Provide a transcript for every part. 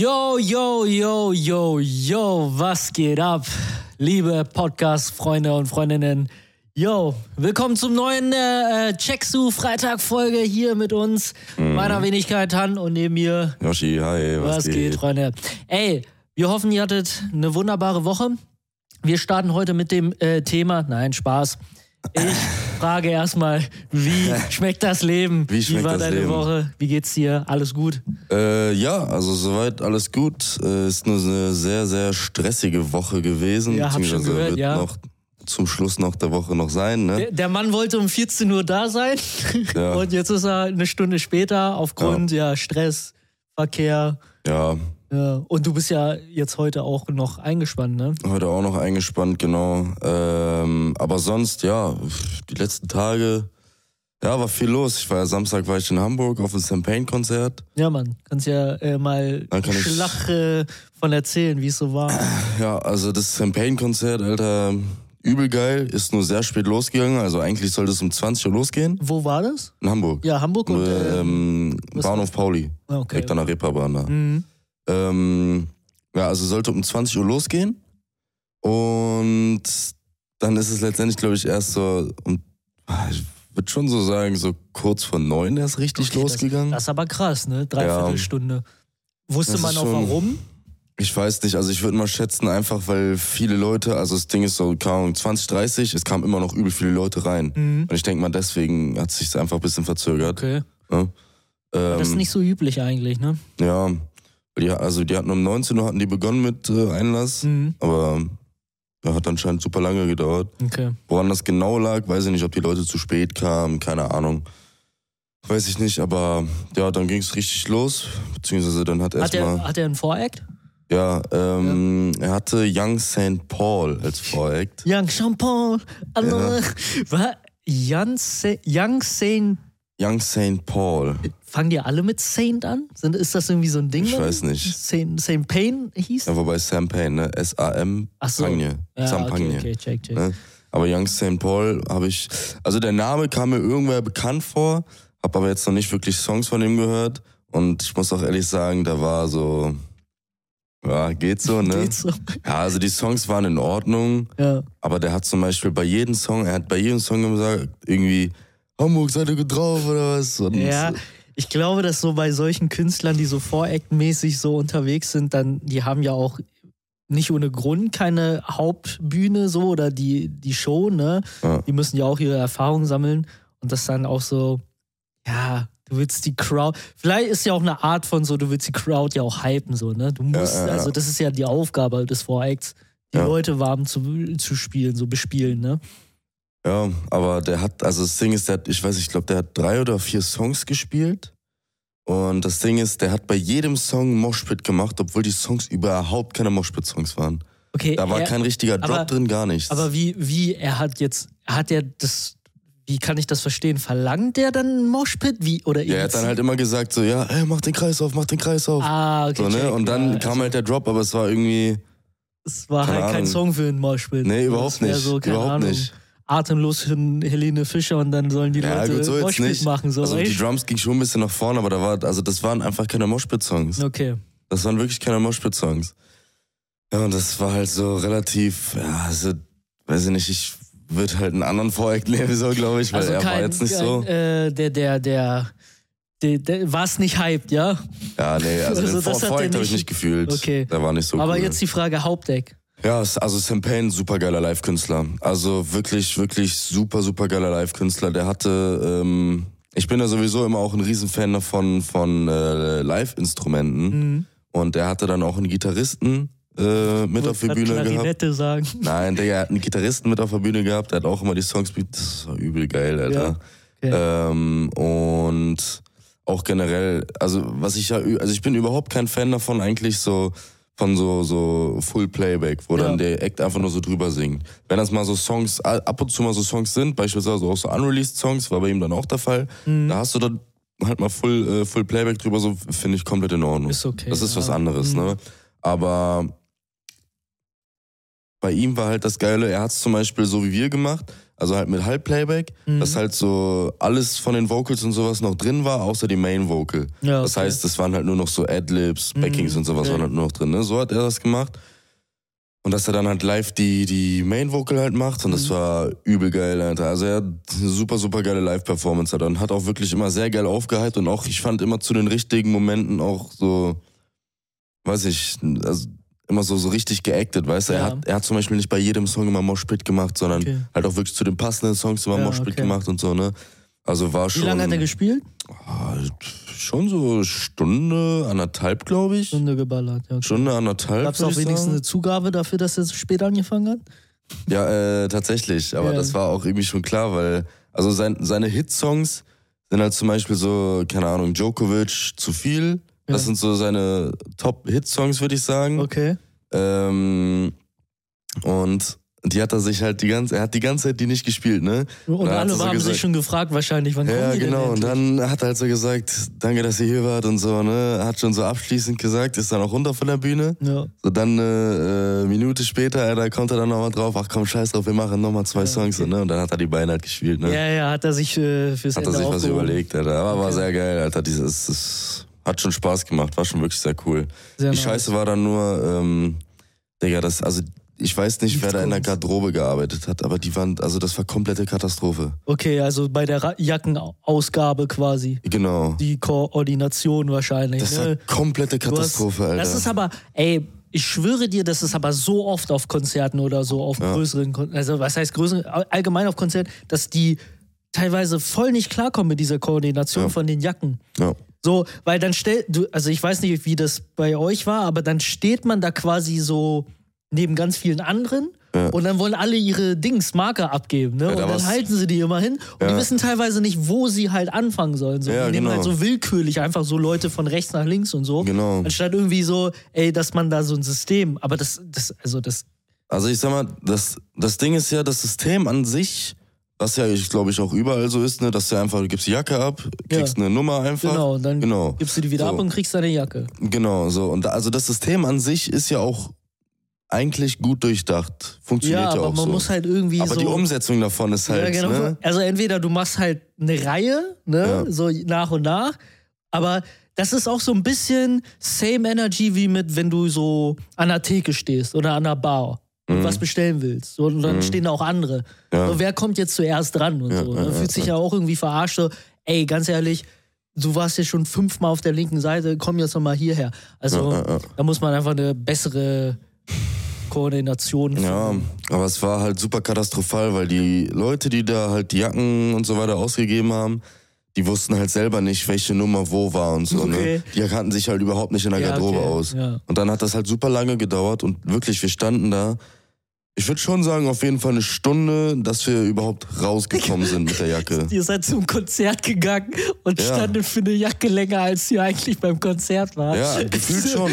Yo, yo, yo, yo, yo, was geht ab? Liebe Podcast-Freunde und Freundinnen. Yo, willkommen zum neuen äh, Checksu Freitag-Folge hier mit uns. Mhm. Meiner Wenigkeit Han und neben mir. Yoshi, hi, was, Was geht, Freunde? Ey, wir hoffen, ihr hattet eine wunderbare Woche. Wir starten heute mit dem äh, Thema. Nein, Spaß. Ich frage erstmal, wie schmeckt das Leben? Wie schmeckt war das deine Leben? Woche? Wie geht's dir? Alles gut? Äh, ja, also soweit alles gut. Äh, ist nur eine sehr, sehr stressige Woche gewesen. Ja, hab schon gehört, wird ja. noch zum Schluss noch der Woche noch sein, ne? Der, der Mann wollte um 14 Uhr da sein Ja. und jetzt ist er eine Stunde später aufgrund ja. Stress, Verkehr. Ja, Ja. Und du bist ja jetzt heute auch noch eingespannt, ne? heute auch noch eingespannt, genau. Ähm, aber sonst, ja, die letzten Tage, ja, war viel los. Ich war ja Samstag war ich in Hamburg auf dem Champagne-Konzert. Ja, Mann. Kannst ja äh, mal Schlag äh, von erzählen, wie es so war. Ja, also das Champagne-Konzert, Alter, übel geil, ist nur sehr spät losgegangen. Also eigentlich sollte es um 20 Uhr losgehen. Wo war das? In Hamburg. Ja, Hamburg und. Äh, ähm, Bahnhof Pauli, ah, okay. direkt an der Reeperbahn da. Mhm. Ähm, ja, also sollte um 20 Uhr losgehen. Und dann ist es letztendlich, glaube ich, erst so um, ah, ich würde schon so sagen, so kurz vor neun erst richtig Okay, losgegangen. Das ist aber krass, ne? Dreiviertelstunde. Wusste Das man auch schon- warum? ich weiß nicht, also ich würde mal schätzen, einfach weil viele Leute, also das Ding ist so, keine Ahnung, 20, 30, es kamen immer noch übel viele Leute rein. Mhm. Und ich denke mal, deswegen hat sich einfach ein bisschen verzögert. Okay. Ne? Ähm, Das ist nicht so üblich eigentlich, ne? Ja, die, also die hatten um 19 Uhr hatten die begonnen mit äh, Einlass, Mhm. aber ja, hat anscheinend super lange gedauert. Okay. Woran das genau lag, weiß ich nicht, ob die Leute zu spät kamen, keine Ahnung. Weiß ich nicht, aber ja, dann ging es richtig los, beziehungsweise dann hat Hat erstmal, er, hat er einen Voract? ja, ähm, er hatte Young St. Paul als Voract. Young Champagne. Andere. Was? Young, Sa- Young Saint. Young St. Paul, Fangen die alle mit Saint an? Sind, ist das irgendwie so ein Ding? Ich dann? weiß nicht. Saint, Saint Pain hieß? ja, wobei Champagne, ne? S-A-M, so. Pagne, Ja, Champagne. okay, okay, check, check. Ne? Aber Young St. Paul habe ich, also der Name kam mir irgendwer bekannt vor, habe aber jetzt noch nicht wirklich Songs von ihm gehört. Und ich muss auch ehrlich sagen, da war so, ja, geht so, ne? Geht so. Ja, also die Songs waren in Ordnung, Ja. aber der hat zum Beispiel bei jedem Song, er hat bei jedem Song gesagt, irgendwie, Hamburg, seid ihr gut drauf oder was? Und Ja, ich glaube, dass so bei solchen Künstlern, die so Voract-mäßig so unterwegs sind, dann, die haben ja auch nicht ohne Grund keine Hauptbühne so oder die, die Show, ne? Ja. Die müssen ja auch ihre Erfahrung sammeln und das dann auch so, ja, du willst die Crowd, vielleicht ist ja auch eine Art von so, du willst die Crowd ja auch hypen, so, ne? Du musst, ja, ja. also das ist ja die Aufgabe des Voracts, die. Leute warm zu, zu spielen, so bespielen, ne? Ja, aber der hat, also das Ding ist, der hat, ich weiß, ich glaube, der hat drei oder vier Songs gespielt. Und das Ding ist, der hat bei jedem Song Moshpit gemacht, obwohl die Songs überhaupt keine Moshpit-Songs waren. Okay, Da war er- kein richtiger Drop aber- drin, gar nichts. Aber wie, wie, er hat jetzt, hat er das, wie kann ich das verstehen? Verlangt der dann Moshpit? Wie, oder ja, er hat dann halt immer gesagt so, ja, ey, mach den Kreis auf, mach den Kreis auf. Ah, okay. so, ne? check, Und dann ja, kam also, halt der Drop, aber es war irgendwie, Es war halt kein Ahnung. Song für einen Moshpit. nee, überhaupt nicht. So, überhaupt Ahnung, nicht. Atemlos hin Helene Fischer und dann sollen die Ja, Leute gut, so Moshpit nicht. machen. So, also die weißt? Drums ging schon ein bisschen nach vorne, aber da war, also das waren einfach keine Moshpit-Songs. Okay. Das waren wirklich keine Moshpit-Songs. Ja, und das war halt so relativ, ja, also, weiß ich nicht, ich würde halt einen anderen Voreck nehmen, so glaube ich, weil Also er kein, war jetzt nicht kein, so. Äh, der, der, der, war es nicht hyped, ja? Ja, nee, also, also den Vor- habe ich nicht- gefühlt. Okay. Der war nicht so Aber cool. jetzt die Frage Hauptdeck. Ja, also Sam Payne, super geiler Live-Künstler. Also wirklich, wirklich super, super geiler Live-Künstler. Der hatte, ähm, ich bin ja sowieso immer auch ein Riesenfan davon von äh, Live-Instrumenten. Mhm. Und der hatte dann auch einen Gitarristen äh, mit auf der Bühne grad gehabt. Klarinette sagen. Nein, Digga, er hat einen Gitarristen mit auf der Bühne gehabt, der hat auch immer die Songs. Das war übel geil, Alter. Ja, okay. Ähm, und auch generell, also was ich ja, also ich bin überhaupt kein Fan davon, eigentlich so von so, so Full Playback, wo Ja. dann der Act einfach nur so drüber singt. Wenn das mal so Songs, ab und zu mal so Songs sind, beispielsweise auch so Unreleased Songs, war bei ihm dann auch der Fall, Mhm. da hast du dann halt mal Full, äh, Full Playback drüber, so finde ich komplett in Ordnung. Ist okay. Das ist ja. was anderes, Mhm. ne? Aber bei ihm war halt das Geile, er hat es zum Beispiel so wie wir gemacht. Also halt mit Halbplayback, Mhm. dass halt so alles von den Vocals und sowas noch drin war, außer die Main Vocal. Ja, Das okay. heißt, es waren halt nur noch so Adlibs, Backings Mhm, und sowas okay. waren halt nur noch drin. Ne? So hat er das gemacht. Und dass er dann halt live die, die Main Vocal halt macht und das Mhm. war übel geil, Alter. Also er hat eine super, super geile Live-Performance hat und hat auch wirklich immer sehr geil aufgehypt und auch, ich fand immer zu den richtigen Momenten auch so, weiß ich, also immer so, so richtig geactet, weißt du? Er, Ja. hat, er hat zum Beispiel nicht bei jedem Song immer Moshpit gemacht, sondern Okay. halt auch wirklich zu den passenden Songs immer Ja, Moshpit okay. gemacht und so, ne? Also war Wie schon. lange hat er gespielt? Ah, schon so Stunde, anderthalb, glaube ich. Stunde geballert. Ja, okay. Stunde, anderthalb. Gab es auch wenigstens sagen. eine Zugabe dafür, dass er so spät angefangen hat? Ja, äh, tatsächlich. Aber Ja. das war auch irgendwie schon klar, weil, also sein, seine Hitsongs sind halt zum Beispiel so, keine Ahnung, Djokovic zu viel. Das Ja. sind so seine Top-Hitsongs, würde ich sagen. Okay. Ähm, und die hat er sich halt die ganze, er hat die ganze Zeit die nicht gespielt, ne? Und Da hat alle er so haben gesagt- sich schon gefragt wahrscheinlich, wann Ja, kommen die genau. Und denn endlich? dann hat er halt so gesagt, danke, dass ihr hier wart und so, ne? Hat schon so abschließend gesagt, ist dann auch runter von der Bühne. Ja. So dann eine äh, Minute später, äh, da kommt er dann nochmal drauf, ach komm, scheiß drauf, wir machen nochmal zwei Songs, so, ne? Und dann hat er die Beine halt gespielt, ne? ja, ja, hat er sich äh, fürs hat er Ende sich was überlegt, Alter. Aber war Okay. sehr geil, Alter. Dieses, das hat schon Spaß gemacht, war schon wirklich sehr cool. Sehr die nice. Scheiße war dann nur, ähm, Digga, das, also ich weiß nicht, wer da in der Garderobe gearbeitet hat, aber die waren, also das war komplette Katastrophe. Okay, also bei der Jackenausgabe quasi. Genau. Die Koordination wahrscheinlich. Das war ne? komplette Du hast- Katastrophe, Alter. Das ist aber, ey, ich schwöre dir, das ist aber so oft auf Konzerten oder so, auf größeren Konzerten, also was heißt größeren, allgemein auf Konzerten, dass die teilweise voll nicht klarkommen mit dieser Koordination Ja. von den Jacken. ja. So, weil dann stellt, du, also ich weiß nicht, wie das bei euch war, aber dann steht man da quasi so neben ganz vielen anderen Ja. und dann wollen alle ihre Dings, Marker abgeben, ne? Ja, und da dann halten sie die immer hin und die Ja. wissen teilweise nicht, wo sie halt anfangen sollen. So. Ja, die nehmen genau. halt so willkürlich einfach so Leute von rechts nach links und so. Genau. Anstatt irgendwie so, ey, dass man da so ein System, aber das, das, also das, Also ich sag mal, das, das Ding ist ja, das System an sich, was ja, ich glaube ich, auch überall so ist, ne, dass du einfach, du gibst die Jacke ab, kriegst Ja. eine Nummer einfach. genau, dann Genau. gibst du die wieder So. ab und kriegst deine Jacke. Genau, so. Und da, also das System an sich ist ja auch eigentlich gut durchdacht. Funktioniert Ja, ja, aber auch man so. muss halt irgendwie aber so. die Umsetzung davon ist halt, ja, genau. ne? Also entweder du machst halt eine Reihe, ne, Ja. so nach und nach, aber das ist auch so ein bisschen same Energy wie mit, wenn du so an der Theke stehst oder an der Bar und was bestellen willst. So, Und dann stehen da auch andere. Mhm. Ja. So, wer kommt jetzt zuerst dran und Ja, so. ja, Man fühlt sich ja auch irgendwie verarscht. So, ey, ganz ehrlich, du warst ja schon fünfmal auf der linken Seite, komm jetzt nochmal hierher. Also Ja, ja, ja. da muss man einfach eine bessere Koordination Ja, finden. aber es war halt super katastrophal, weil die Leute, die da halt die Jacken und so weiter ausgegeben haben, die wussten halt selber nicht, welche Nummer wo war und so. Okay. Ne? Die kannten sich halt überhaupt nicht in der Ja, Garderobe okay, aus. ja. Und dann hat das halt super lange gedauert und wirklich, wir standen da. Ich würde schon sagen, auf jeden Fall eine Stunde, dass wir überhaupt rausgekommen sind mit der Jacke. Ihr seid zum Konzert gegangen und Ja. standet für eine Jacke länger, als ihr eigentlich beim Konzert wart. Ja, gefühlt schon.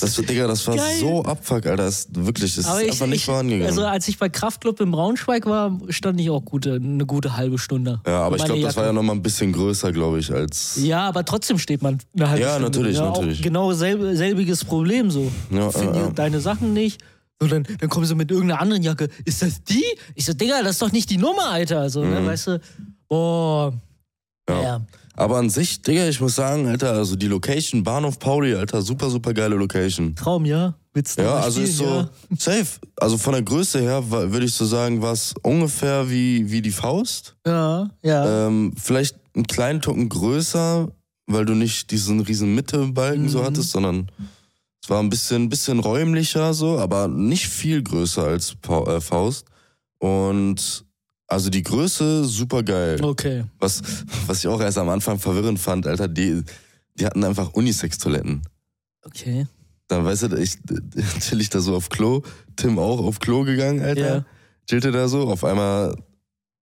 Das, Digga, das war Geil. so abfuck, Alter. Das ist wirklich, das ist ich, einfach nicht ich, vorangegangen. also als ich bei Kraftclub im Braunschweig war, stand ich auch gute, eine gute halbe Stunde. ja, aber ich glaube, das war ja nochmal ein bisschen größer, glaube ich, als. Ja, aber trotzdem steht man eine halbe Ja, Stunde. natürlich, ja, natürlich. Auch genau selb, selbiges Problem so. Ja, ja, ja. deine Sachen nicht. Und dann, dann kommen sie mit irgendeiner anderen Jacke. Ist das die? Ich so, Digga, das ist doch nicht die Nummer, Alter. So, ne, weißt du? Boah. Mhm. Ja. Ja. Aber an sich, Digga, ich muss sagen, Alter, also die Location, Bahnhof Pauli, Alter, super, super geile Location. Traum, ja. Willst du Ja, also ist so spielen, safe. Also von der Größe her würde ich so sagen, war es ungefähr wie, wie die Faust. Ja, ja. ja. Ähm, vielleicht einen kleinen Tucken größer, weil du nicht diesen riesen Mittebalken so Mhm. hattest, sondern es war ein bisschen, bisschen räumlicher so, aber nicht viel größer als äh, Faust. Und also die Größe super geil. Okay. Was, was ich auch erst am Anfang verwirrend fand, Alter, die, die hatten einfach Unisex-Toiletten. Okay. Dann weißt du, ich chill ich da so auf Klo, Tim auch auf Klo gegangen, Alter. Ja. Chillt er da so, auf einmal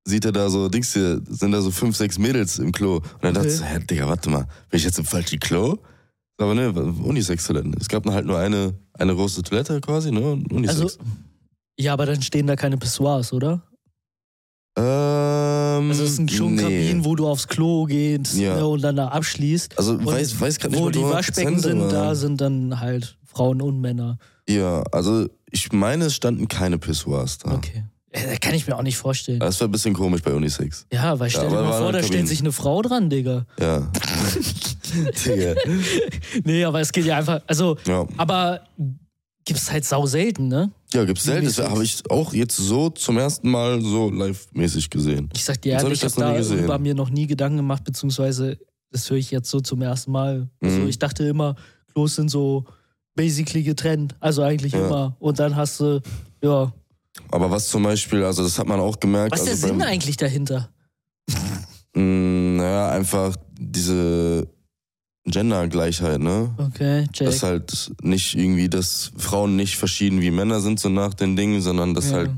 sieht er da so, Dings hier, sind da so fünf, sechs Mädels im Klo. Und dann dachte ich so, hä, Digga, warte mal, bin ich jetzt im falschen Klo? Aber ne, Unisex-Toiletten. Es gab halt nur eine, eine große Toilette quasi, ne? und Unisex. Also, ja, aber dann stehen da keine Pissoirs, oder? ähm, Also es sind schon nee. Kabinen, wo du aufs Klo gehst Ja. ne, und dann da abschließt. Also und weiß, weiß grad nicht wo die 100%, Waschbecken sind, da sind dann halt Frauen und Männer. Ja, also ich meine, es standen keine Pissoirs da. Okay. Äh, Das kann ich mir auch nicht vorstellen. Das wäre ein bisschen komisch bei Unisex. Ja, weil stell Ja, dir mal vor, da stellt sich eine Frau dran, Digga. Ja. Digga. Nee, aber es geht ja einfach. Also, Ja. aber gibt's halt sau selten, ne? Ja, gibt's selten. Das habe ich auch jetzt so zum ersten Mal so live-mäßig gesehen. Ich sag dir Jetzt hab ehrlich, ich habe gesehen. darüber mir noch nie Gedanken gemacht, beziehungsweise das höre ich jetzt so zum ersten Mal. Also Mhm. ich dachte immer, Klos sind so basically getrennt. Also eigentlich Ja. immer. Und dann hast du, ja. Aber was zum Beispiel, also das hat man auch gemerkt. Was ist also der Sinn beim- eigentlich dahinter? Mm, Naja, einfach diese Gendergleichheit, ne? Okay, check. Dass halt nicht irgendwie, dass Frauen nicht verschieden wie Männer sind, so nach den Dingen, sondern dass ja. halt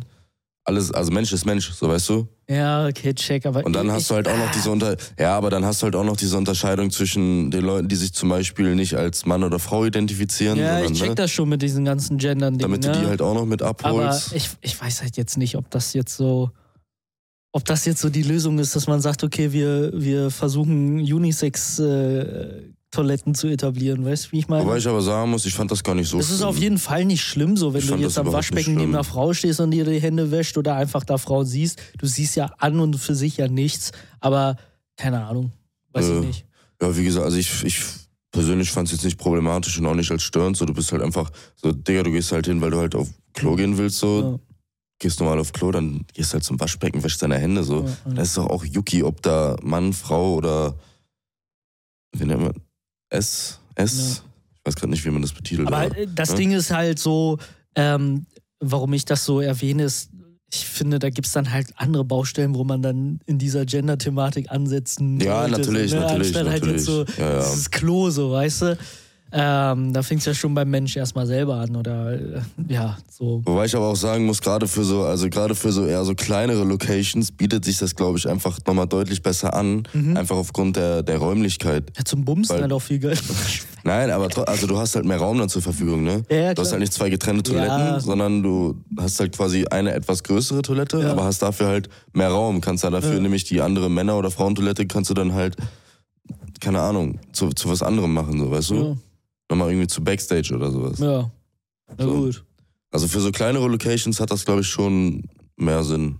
alles, also Mensch ist Mensch, so weißt du? ja, okay, check. Aber Und dann ich, hast du halt auch noch diese Unter ja, aber dann hast du halt auch noch diese Unterscheidung zwischen den Leuten, die sich zum Beispiel nicht als Mann oder Frau identifizieren, Ja, ich sondern check ne, das schon mit diesen ganzen Gendern-Dingen. damit du ne? die halt auch noch mit Aber abholst. ich, ich weiß halt jetzt nicht, ob das jetzt so, ob das jetzt so die Lösung ist, dass man sagt, okay, wir, wir versuchen Unisex-Toiletten zu etablieren, weißt du, wie ich meine? Wobei ich aber sagen muss, ich fand das gar nicht so das ist auf jeden Fall nicht schlimm, so wenn Ich du jetzt am Waschbecken neben einer Frau stehst und dir die Hände wäscht oder einfach da Frauen siehst. Du siehst ja an und für sich ja nichts, aber keine Ahnung, weiß Äh, ich nicht. Ja, wie gesagt, also ich, ich persönlich fand es jetzt nicht problematisch und auch nicht als störend. So, du bist halt einfach so, Digga, du gehst halt hin, weil du halt auf Klo gehen willst, so. Ja, Gehst normal auf Klo, dann gehst halt zum Waschbecken, wäschst deine Hände, so. ja, ja. Das ist doch auch Yuki, ob da Mann, Frau oder wie nennt man? S? S? Ich weiß gerade nicht, wie man das betitelt. Aber äh, das ne? Ding ist halt so, ähm, warum ich das so erwähne, ist, ich finde, da gibt es dann halt andere Baustellen, wo man dann in dieser Gender-Thematik ansetzen Ja, natürlich, so, ne? natürlich, Anstatt halt jetzt so, natürlich. Ja, ja. dieses Klo so, weißt du? Ähm, da fängt es ja schon beim Mensch erstmal selber an oder äh, ja, so. Wobei ich aber auch sagen muss, gerade für so, also gerade für so eher so kleinere Locations bietet sich das, glaube ich, einfach nochmal deutlich besser an. Mhm. Einfach aufgrund der, der Räumlichkeit. Ja, zum Bumsen Weil- halt auch viel Geld. Nein, aber also du hast halt mehr Raum dann zur Verfügung, ne? Ja, ja, Du hast halt nicht zwei getrennte Toiletten, Ja. sondern du hast halt quasi eine etwas größere Toilette, aber hast dafür halt mehr Raum. Kannst da dafür nämlich die andere Männer- oder Frauentoilette kannst du dann halt, keine Ahnung, zu, zu was anderem machen, so, weißt du? Ja, Nochmal irgendwie zu Backstage oder sowas. ja. Na So. gut. Also für so kleinere Locations hat das, glaube ich, schon mehr Sinn.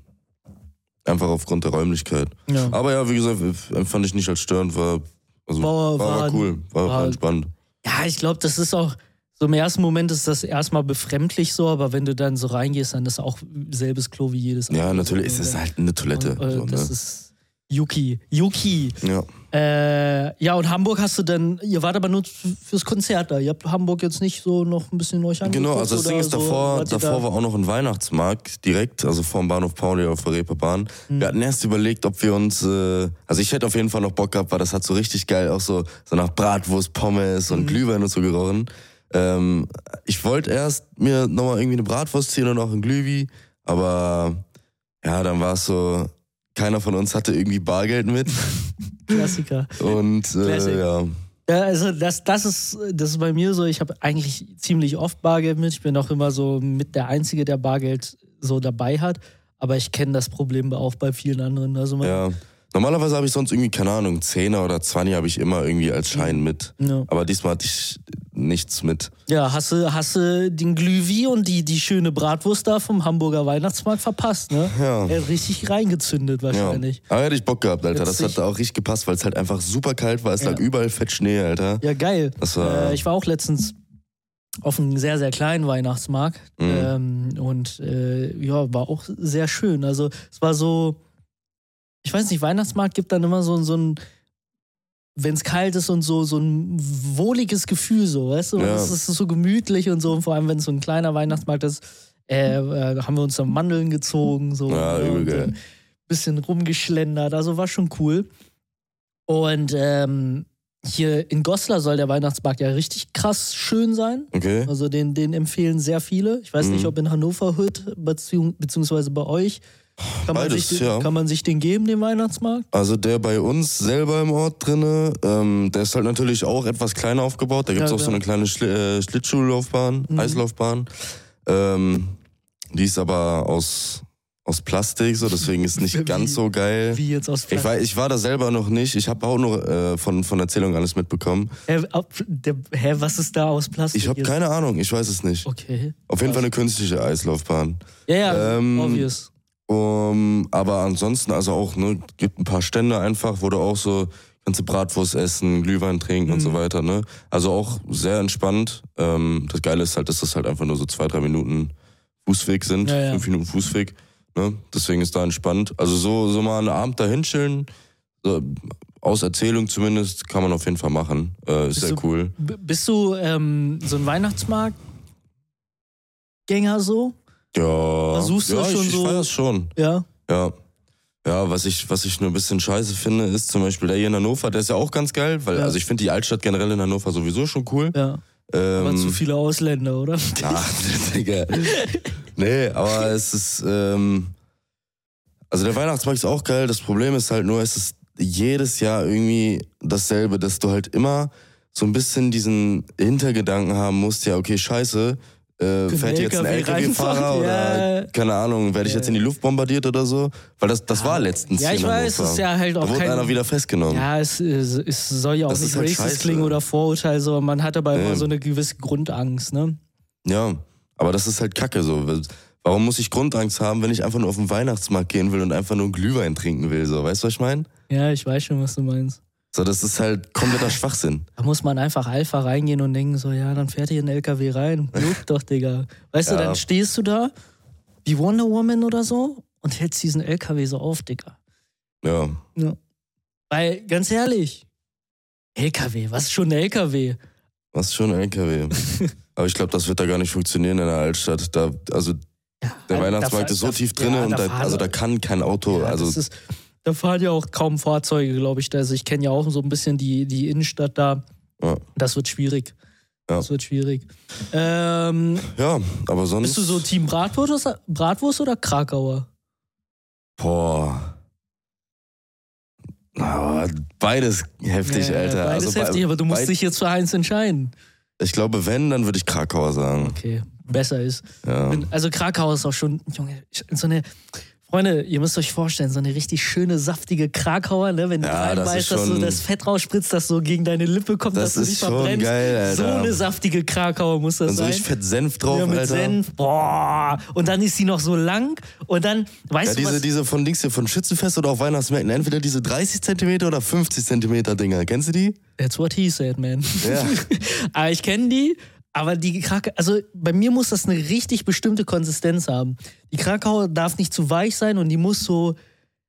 Einfach aufgrund der Räumlichkeit. Ja. Aber ja, wie gesagt, empfand ich nicht als störend, war, also, War- war, war, cool, war, war entspannt. Ja, ich glaube, das ist auch, so im ersten Moment ist das erstmal befremdlich so, aber wenn du dann so reingehst, dann ist auch selbes Klo wie jedes Ja, andere. natürlich ist es halt eine Toilette. Und, äh, so, das ne? ist Yuki. Yuki. Ja. Äh, ja, und Hamburg hast du dann, ihr wart aber nur fürs Konzert da. Ihr habt Hamburg jetzt nicht so noch ein bisschen euch angeguckt? Genau, also das Ding ist, so, davor, da? war auch noch ein Weihnachtsmarkt direkt, also vorm Bahnhof Pauli auf der Reeperbahn. Hm. Wir hatten erst überlegt, ob wir uns, äh, also ich hätte auf jeden Fall noch Bock gehabt, weil das hat so richtig geil auch so, so nach Bratwurst, Pommes Hm. und Glühwein und so gerochen. Ähm, ich wollte erst mir nochmal irgendwie eine Bratwurst ziehen und auch ein Glühwein, aber ja, dann war es so, keiner von uns hatte irgendwie Bargeld mit Klassiker. und äh, ja, Ja, also das, das, ist, das ist bei mir so, ich habe eigentlich ziemlich oft Bargeld mit. Ich bin auch immer so mit der Einzige, der Bargeld so dabei hat. Aber ich kenne das Problem auch bei vielen anderen. Also man, ja. Normalerweise habe ich sonst irgendwie, keine Ahnung, 10er oder 20 habe ich immer irgendwie als Schein mit. Ja. Aber diesmal hatte ich nichts mit. Ja, hast du, hast du den Glühwein und die, die schöne Bratwurst da vom Hamburger Weihnachtsmarkt verpasst, ne? Ja. Er hat richtig reingezündet Ja. wahrscheinlich. Aber hätte ich Bock gehabt, Alter. Das Witzig. hat auch richtig gepasst, weil es halt einfach super kalt war. Es Ja. lag überall fett Schnee, Alter. Ja, geil. Das war- äh, ich war auch letztens auf einem sehr, sehr kleinen Weihnachtsmarkt Mhm. ähm, und äh, ja, war auch sehr schön. Also es war so, ich weiß nicht, Weihnachtsmarkt gibt dann immer so, so ein, wenn es kalt ist und so, so ein wohliges Gefühl, so, weißt du? Ja. Es ist so gemütlich und so, und vor allem, wenn es so ein kleiner Weihnachtsmarkt ist, äh, äh, haben wir uns dann Mandeln gezogen, so. Ja, übel geil. bisschen rumgeschlendert, also war schon cool. Und ähm, hier in Goslar soll der Weihnachtsmarkt ja richtig krass schön sein. Okay. Also den, den empfehlen sehr viele. Ich weiß Mhm. nicht, ob in Hannover Hütt beziehung, beziehungsweise bei euch. Kann man, Beides, sich, den- ja. kann man sich den geben, den Weihnachtsmarkt? Also der bei uns selber im Ort drinne, ähm, der ist halt natürlich auch etwas kleiner aufgebaut. Da gibt's Ja, auch so ja. eine kleine Schli äh, Schlittschuhlaufbahn, Mhm. Eislaufbahn. Ähm, die ist aber aus, aus Plastik, so deswegen ist nicht Wie- ganz so geil. Wie jetzt aus Ich war, ich war da selber noch nicht. Ich habe auch nur äh, von, von Erzählungen alles mitbekommen. Hä, ab- der, hä, was ist da aus Plastik? Ich habe keine Ahnung, ich weiß es nicht. Okay. Auf jeden Fall eine künstliche Eislaufbahn. Ja, ja, Ähm, obvious. Um, aber ansonsten, also auch, ne, gibt ein paar Stände einfach, wo du auch so du Bratwurst essen, Glühwein trinken und so Mhm. weiter, ne? Also auch sehr entspannt. Ähm, das Geile ist halt, dass das halt einfach nur so zwei, drei Minuten Fußweg sind, Ja, ja. fünf Minuten Fußweg. Ne? Deswegen ist da entspannt. Also so, so mal einen Abend da hinchillen, so, aus Erzählung zumindest, kann man auf jeden Fall machen. Äh, ist Bist sehr du- cool. Bist du ähm, so ein Weihnachtsmarktgänger so? Ja, Versuchst du ja, schon ich, ich so- feier's schon. Ja. Ja. Ja, was ich, was ich nur ein bisschen scheiße finde, ist zum Beispiel der hier in Hannover, der ist ja auch ganz geil, weil, Ja. also ich finde die Altstadt generell in Hannover sowieso schon cool. Ja. Ähm, Aber zu viele Ausländer, oder? Ach, Digga. Nee, aber es ist, ähm, also der Weihnachtsmarkt ist auch geil. Das Problem ist halt nur, es ist jedes Jahr irgendwie dasselbe, dass du halt immer so ein bisschen diesen Hintergedanken haben musst, ja, okay, scheiße, äh, fährt jetzt ein LKW LKW-Fahrer oder, ja. keine Ahnung, werde ich Ja. jetzt in die Luft bombardiert oder so? Weil das, das war letztens Ja, ich weiß, es ist ja halt Da auch wurde kein. einer wieder festgenommen. Ja, es, es, soll ja auch Das nicht ist halt racist scheiße. klingen oder Vorurteil, sondern man hat aber immer Nee. so eine gewisse Grundangst, ne? Ja, aber das ist halt kacke so. Warum muss ich Grundangst haben, wenn ich einfach nur auf den Weihnachtsmarkt gehen will und einfach nur Glühwein trinken will? So, weißt du, was ich meine? Ja, ich weiß schon, was du meinst. So, das ist halt kompletter Schwachsinn. Da muss man einfach Alpha reingehen und denken, so, ja, dann fährt hier ein LKW rein. Juckt doch, Digga. Weißt du, Ja. dann stehst du da, wie Wonder Woman oder so, und hältst diesen LKW so auf, Digga. Ja. Weil, ganz ehrlich, LKW, was ist schon ein LKW? Was ist schon ein LKW? Aber ich glaube, das wird da gar nicht funktionieren in der Altstadt. Da, also Ja, der Weihnachtsmarkt da- ist so da- tief drin ja, und da, also da kann kein Auto. Ja, also das ist, da fahren ja auch kaum Fahrzeuge, glaube ich. Also ich kenne ja auch so ein bisschen die, die Innenstadt da. Ja. Das wird schwierig. Ja. Das wird schwierig. Ähm, ja, aber sonst. bist du so Team Bratwurst, Bratwurst oder Krakauer? Boah. Ah, beides heftig, Ja, Alter. Beides also heftig, aber du musst dich jetzt für eins entscheiden. Ich glaube, wenn, dann würde ich Krakauer sagen. Okay, besser ist. Ja. Also Krakauer ist auch schon, Junge, so eine. Freunde, ihr müsst euch vorstellen, so eine richtig schöne, saftige Krakauer, ne? Wenn du Ja, das reinbeißt, ist dass so schon- das Fett rausspritzt, das so gegen deine Lippe kommt, Das dass du dich verbrennst. geil, Alter. So eine saftige Krakauer muss das so sein. richtig fett Senf drauf, ja, mit Alter. Senf. Boah. Und dann ist sie noch so lang. Und dann, weißt Ja, du diese, was? diese von Dings hier, von Schützenfest oder auf Weihnachtsmärkten, entweder diese 30 Zentimeter oder 50 Zentimeter Dinger. Kennst du die? That's what he said, man. Ja. aber ich kenne die, aber die Krakauer, also bei mir muss das eine richtig bestimmte Konsistenz haben. Die Krakauer darf nicht zu weich sein und die muss so,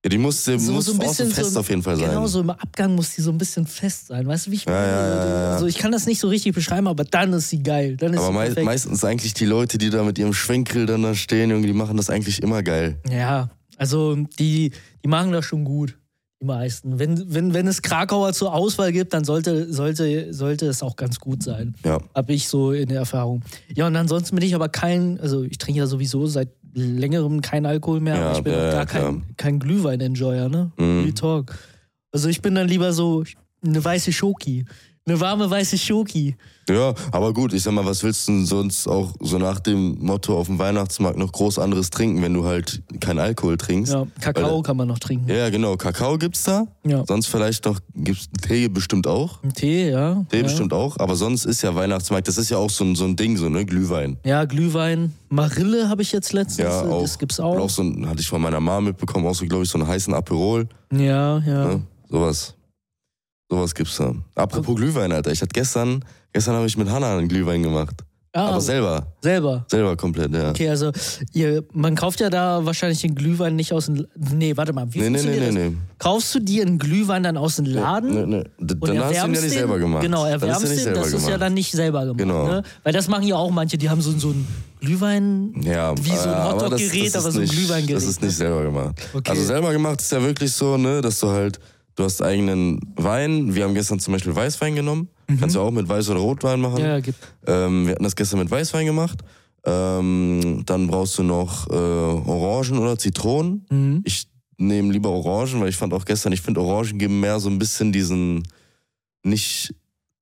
Ja, die muss, die so, muss so ein bisschen fest so, auf jeden Fall sein. Genau, so im Abgang muss die so ein bisschen fest sein. Weißt du, wie ich Ja, meine? ja. Also ich kann das nicht so richtig beschreiben, aber dann ist sie geil. Dann ist Aber sie mei perfekt. meistens eigentlich die Leute, die da mit ihrem Schwenkgrill dann da stehen, irgendwie, die machen das eigentlich immer geil. Ja, also die, die machen das schon gut. Die meisten. Wenn, wenn, wenn es Krakauer zur Auswahl gibt, dann sollte, sollte, sollte es auch ganz gut sein. Ja. Habe ich so in der Erfahrung. Ja, und ansonsten bin ich aber kein, also ich trinke ja sowieso seit längerem keinen Alkohol mehr, Ja, aber ich bin ja, gar kein, kein Glühwein-Enjoyer, ne? Mhm. Real Talk. Also ich bin dann lieber so eine weiße Schoki. Eine warme weiße Schoki. Ja, aber gut, ich sag mal, was willst du denn sonst auch so nach dem Motto auf dem Weihnachtsmarkt noch groß anderes trinken, wenn du halt keinen Alkohol trinkst? Ja, Kakao Weil- kann man noch trinken. Ja, genau. Kakao gibt's da. Ja. Sonst vielleicht noch, gibt's Tee bestimmt auch. Tee, ja. Tee ja. bestimmt auch. Aber sonst ist ja Weihnachtsmarkt, das ist ja auch so ein, so ein Ding, so, ne? Glühwein. Ja, Glühwein. Marille habe ich jetzt letztens. Ja, auch. Das gibt's Und auch. auch so ein, hatte ich von meiner Mama mitbekommen, auch so, glaube ich, so einen heißen Aperol. Ja, ja. Ne? Sowas. Sowas gibt's da. Apropos Glühwein, Alter. Ich hatte gestern, gestern habe ich mit Hannah einen Glühwein gemacht. Ah, Aber selber. selber. Selber komplett, ja. Okay, also ihr, man kauft ja da wahrscheinlich den Glühwein nicht aus dem. Nee, warte mal. Wie Nee, nee, nee, nee, das? nee. Kaufst du dir einen Glühwein dann aus dem Laden? Nee, nee. Und Dann hast du ihn ja nicht selber gemacht. Genau, erwärmst er den, das ist ja gemacht. dann nicht selber gemacht. Genau. Ne? Weil das machen ja auch manche, die haben so, so ein Glühwein. Ja, Wie so ein äh, aber Hotdog-Gerät, das- das aber so ein Glühweingerät, Das ist nicht selber gemacht. Okay. Also selber gemacht ist ja wirklich so, ne, dass du halt, du hast eigenen Wein. Wir haben gestern zum Beispiel Weißwein genommen. Kannst du auch mit Weiß- oder Rotwein machen. Mhm. Ja, gibt. Ähm, wir hatten das gestern mit Weißwein gemacht. Ähm, dann brauchst du noch äh, Orangen oder Zitronen. Mhm. Ich nehme lieber Orangen, weil ich fand auch gestern, ich finde Orangen geben mehr so ein bisschen diesen nicht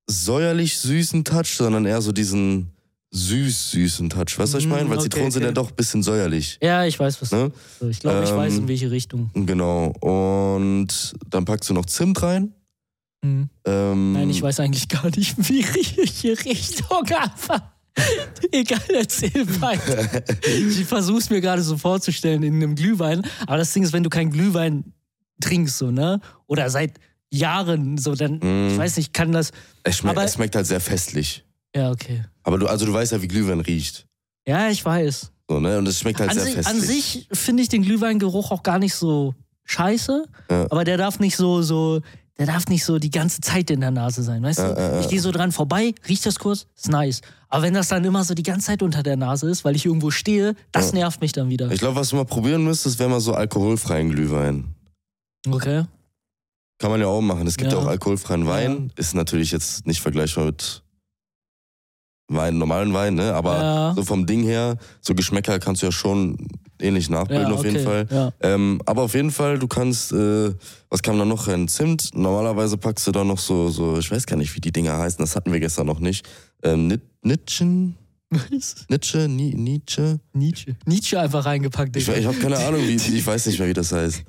säuerlich süßen Touch, sondern eher so diesen süß-süßen Touch. Weißt du, was ich Mhm, meine? Weil okay, Zitronen sind okay. ja doch ein bisschen säuerlich. Ja, ich weiß, was. Ne? du Ich glaube, ich Ähm, weiß, in welche Richtung. Genau. Und dann packst du noch Zimt rein. Mhm. Ähm, Nein, ich weiß eigentlich gar nicht, wie welche Richtung, aber Egal, erzähl weiter. Ich versuche es mir gerade so vorzustellen in einem Glühwein. Aber das Ding ist, wenn du keinen Glühwein trinkst, so, ne? Oder seit Jahren, so, dann, Mm. ich weiß nicht, kann das. Es schmeckt, Aber- es schmeckt halt sehr festlich. Ja, okay. Aber du, also du weißt ja, wie Glühwein riecht. Ja, ich weiß. So, ne? Und es schmeckt halt An sehr sich, festlich. an sich finde ich den Glühweingeruch auch gar nicht so scheiße, Ja. aber der darf nicht so, so, der darf nicht so die ganze Zeit in der Nase sein, weißt Ja, du? ja. Ich gehe so dran vorbei, riech das kurz, ist nice. Aber wenn das dann immer so die ganze Zeit unter der Nase ist, weil ich irgendwo stehe, das nervt mich dann wieder. Ich glaube, was du mal probieren müsstest, wäre mal so alkoholfreien Glühwein. Okay. Kann man ja auch machen. Es gibt Ja. auch alkoholfreien Wein. Ist natürlich jetzt nicht vergleichbar mit Wein, normalen Wein, ne? Aber Ja. so vom Ding her, so Geschmäcker kannst du ja schon ähnlich nachbilden Ja, auf jeden okay, Fall. ja. Ähm, aber auf jeden Fall, du kannst, äh, was kam da noch rein? Zimt. Normalerweise packst du da noch so, so, ich weiß gar nicht, wie die Dinger heißen, das hatten wir gestern noch nicht. Ähm, Nit- Nitschen? Nietzsche? Ni Nietzsche? Nietzsche. Nietzsche einfach reingepackt, Ich, Digga. ich habe keine Ahnung, wie, ich weiß nicht mehr, wie das heißt.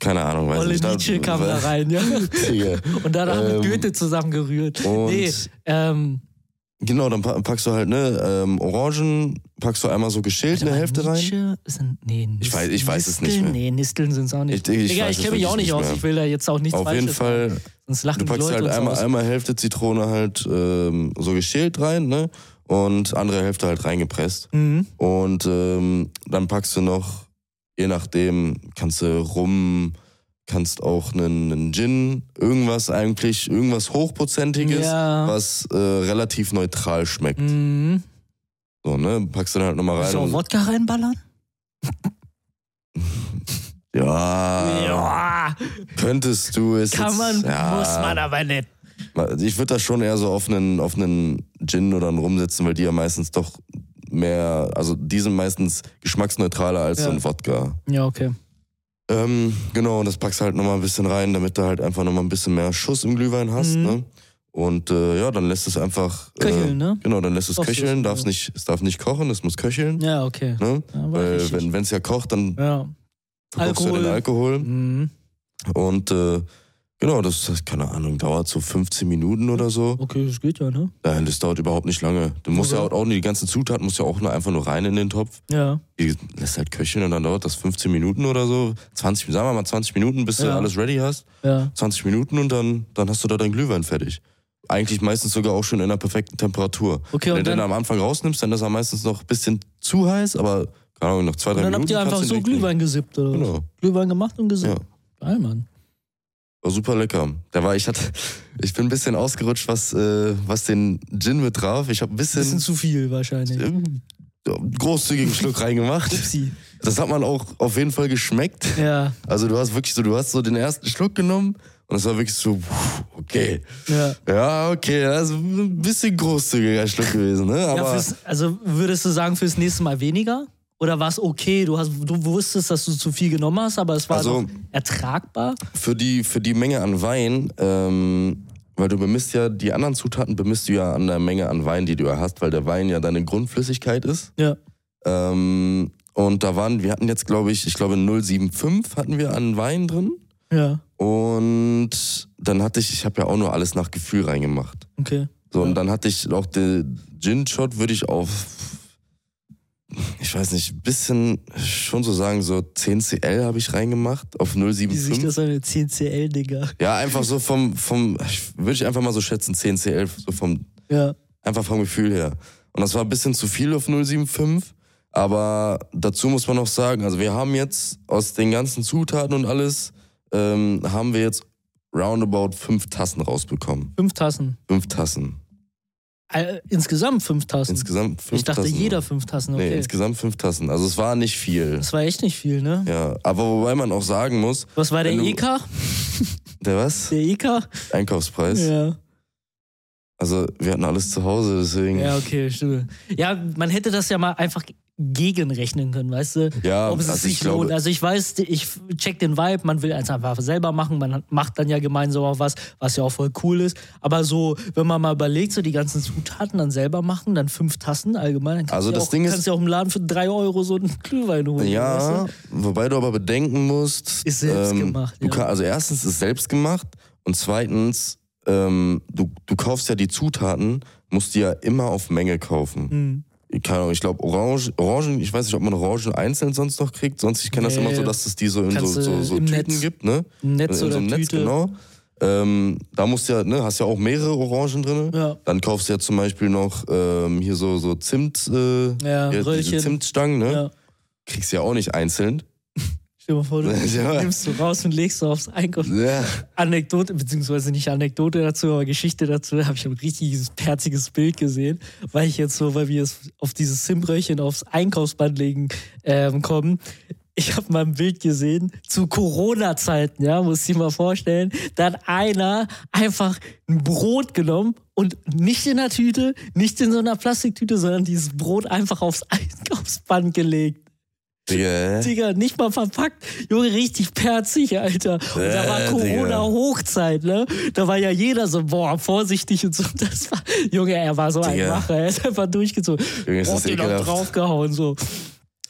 Keine Ahnung, weiß Olle nicht. Da- Nietzsche kam da rein, ja. Und danach Ähm, mit Goethe zusammengerührt. Und Nee, ähm, genau, dann pa- packst du halt, ne, ähm, Orangen, packst du einmal so geschält eine Hälfte rein. Nietzsche Sind, nee, Ich weiß- ich weiß es nicht Nisteln? mehr. Nee, Nisteln sind es auch nicht. Ich- ich Digga, ich kenne mich auch nicht aus. Ich will da jetzt auch nichts Auf jeden Fall, sagen. Sonst lachen du die packst Leute halt einmal, aus. einmal Hälfte Zitrone halt ähm, so geschält rein, ne? Und andere Hälfte halt reingepresst. Mhm. Und ähm, dann packst du noch, je nachdem, kannst du rum, kannst auch einen, einen Gin, irgendwas eigentlich, irgendwas Hochprozentiges, Ja. was äh, relativ neutral schmeckt. Mhm. So, ne? Packst du dann halt nochmal rein. Willst du auch und- Wodka reinballern? ja, Ja, könntest du es. kann jetzt, man, ja, muss man aber nicht. Ich würde da schon eher so auf einen, auf einen Gin oder einen rumsetzen, weil die ja meistens doch mehr, also die sind meistens geschmacksneutraler als so Ja. ein Wodka. Ja, okay. Ähm, genau, und das packst halt nochmal ein bisschen rein, damit du halt einfach nochmal ein bisschen mehr Schuss im Glühwein hast, Mhm. ne? Und äh, ja, dann lässt es einfach. Köcheln, äh, ne? Genau, dann lässt es Doch, köcheln, darf's nicht, es darf nicht kochen, es muss köcheln. Ja, okay. Ne? Ja, Weil wenn es ja kocht, dann ja. verkochst du ja den Alkohol. Alkohol. Mhm. Und äh, genau, das, das, keine Ahnung, dauert so 15 Minuten oder so. Okay, das geht ja, ne? Nein, das dauert überhaupt nicht lange. Du musst ja Okay. auch die ganzen Zutaten musst ja auch nur einfach nur rein in den Topf. Ja. Die lässt halt köcheln und dann dauert das 15 Minuten oder so. 20, sagen wir mal 20 Minuten, bis du Ja. alles ready hast. Ja. 20 Minuten und dann, dann hast du da dein Glühwein fertig. Eigentlich meistens sogar auch schon in einer perfekten Temperatur. Okay, Wenn und du den am Anfang rausnimmst, dann ist er meistens noch ein bisschen zu heiß, aber keine Ahnung, nach zwei, drei und dann Minuten. habt ihr einfach du so Glühwein gesippt, oder? Genau. Glühwein gemacht und gesippt. Ja. Geil, Mann. War super lecker. Da war ich hatte, ich bin ein bisschen ausgerutscht, was, äh, was den Gin mit drauf. Ich habe ein bisschen, Bisschen zu viel wahrscheinlich. ähm, großzügigen Schluck reingemacht. Upsi. Das hat man auch auf jeden Fall geschmeckt. Ja, Also du hast wirklich so, du hast so den ersten Schluck genommen und es war wirklich so, okay. ja. Ja, okay, das ist ein bisschen großzügiger Schluck gewesen, ne? ja Aber fürs, also würdest du sagen, fürs nächste Mal weniger? Oder war es okay? Du, hast, du wusstest, dass du zu viel genommen hast, aber es war Also- ertragbar? für die, für die Menge an Wein, ähm, weil du bemisst ja, die anderen Zutaten bemisst du ja an der Menge an Wein, die du ja hast, weil der Wein ja deine Grundflüssigkeit ist. Ja. Ähm, und da waren, wir hatten jetzt, glaube ich, ich glaube 075 hatten wir an Wein drin. Ja, Und dann hatte ich, ich habe ja auch nur alles nach Gefühl reingemacht. okay. So, Ja. und dann hatte ich auch den Gin-Shot, würde ich auf, ich weiß nicht, ein bisschen, schon so sagen, so 10 CL habe ich reingemacht, auf Wie sich 075. das eine 10CL, Digga. Ja, einfach so vom, vom ich- würde ich einfach mal so schätzen, 10 CL, so vom, Ja. einfach vom Gefühl her. Und das war ein bisschen zu viel auf 075. Aber dazu muss man noch sagen, also wir haben jetzt aus den ganzen Zutaten und alles, ähm, haben wir jetzt roundabout fünf Tassen rausbekommen. Fünf Tassen. Fünf Tassen. Äh, insgesamt fünf Tassen. Insgesamt fünf ich dachte, Tassen. jeder fünf Tassen, Nee, okay. insgesamt fünf Tassen. Also es war nicht viel. das war echt nicht viel, ne? Ja, aber wobei man auch sagen muss, Was war der EK? der was? Der EK? Einkaufspreis. Ja. Also wir hatten alles zu Hause, deswegen. Ja, okay, stimmt. Ja, man hätte das ja mal einfach gegenrechnen können, weißt du? Ja, Ob es also sich lohnt. Also ich weiß, ich check den Vibe, man will es einfach selber machen, man macht dann ja gemeinsam auch was, was ja auch voll cool ist. Aber so, wenn man mal überlegt, so die ganzen Zutaten dann selber machen, dann fünf Tassen allgemein, dann kannst Also du ja das auch, Ding ist- kannst ja auch im Laden für drei Euro so einen Glühwein holen. Ja, Weißt wobei du aber bedenken musst. ähm, Ist selbst gemacht, Du ja. kann, also erstens ist selbst gemacht und zweitens, ähm, du, du kaufst ja die Zutaten musst du ja immer auf Menge kaufen. Mhm. Keine Ahnung, ich glaube Orange, Orangen, ich weiß nicht, ob man Orangen einzeln sonst noch kriegt. Sonst, ich kenne das Nee. immer so, dass es die so in so, Kannst so, so im Tüten Netz- gibt, ne? Netz in so oder einem Netz, Tüte. genau. Ähm, da musst du ja, ne, hast ja auch mehrere Orangen drin. Ja. Dann kaufst du ja zum Beispiel noch ähm, hier so, so Zimt, äh, Ja, Röllchen. Zimtstangen, ne? Ja. Kriegst du ja auch nicht einzeln. Stell dir mal vor, du Ja. nimmst du raus und legst du aufs Einkauf. Ja. Anekdote, beziehungsweise nicht Anekdote dazu, aber Geschichte dazu, habe ich ein richtiges perziges Bild gesehen, weil ich jetzt so, weil wir jetzt auf dieses Zimtröllchen aufs Einkaufsband legen ähm, kommen. Ich habe mal ein Bild gesehen zu Corona-Zeiten, ja, muss ich dir mal vorstellen. Da hat einer einfach ein Brot genommen und nicht in einer Tüte, nicht in so einer Plastiktüte, sondern dieses Brot einfach aufs Einkaufsband gelegt. Digga, Digga, nicht mal verpackt. Junge, richtig perzig, Alter. Und da war Corona-Hochzeit, ne? Da war ja jeder so, boah, vorsichtig und so. Das war, Junge, er war so ein Digga. Macher. Er ist einfach durchgezogen. Junge, ist Und den auch draufgehauen, so.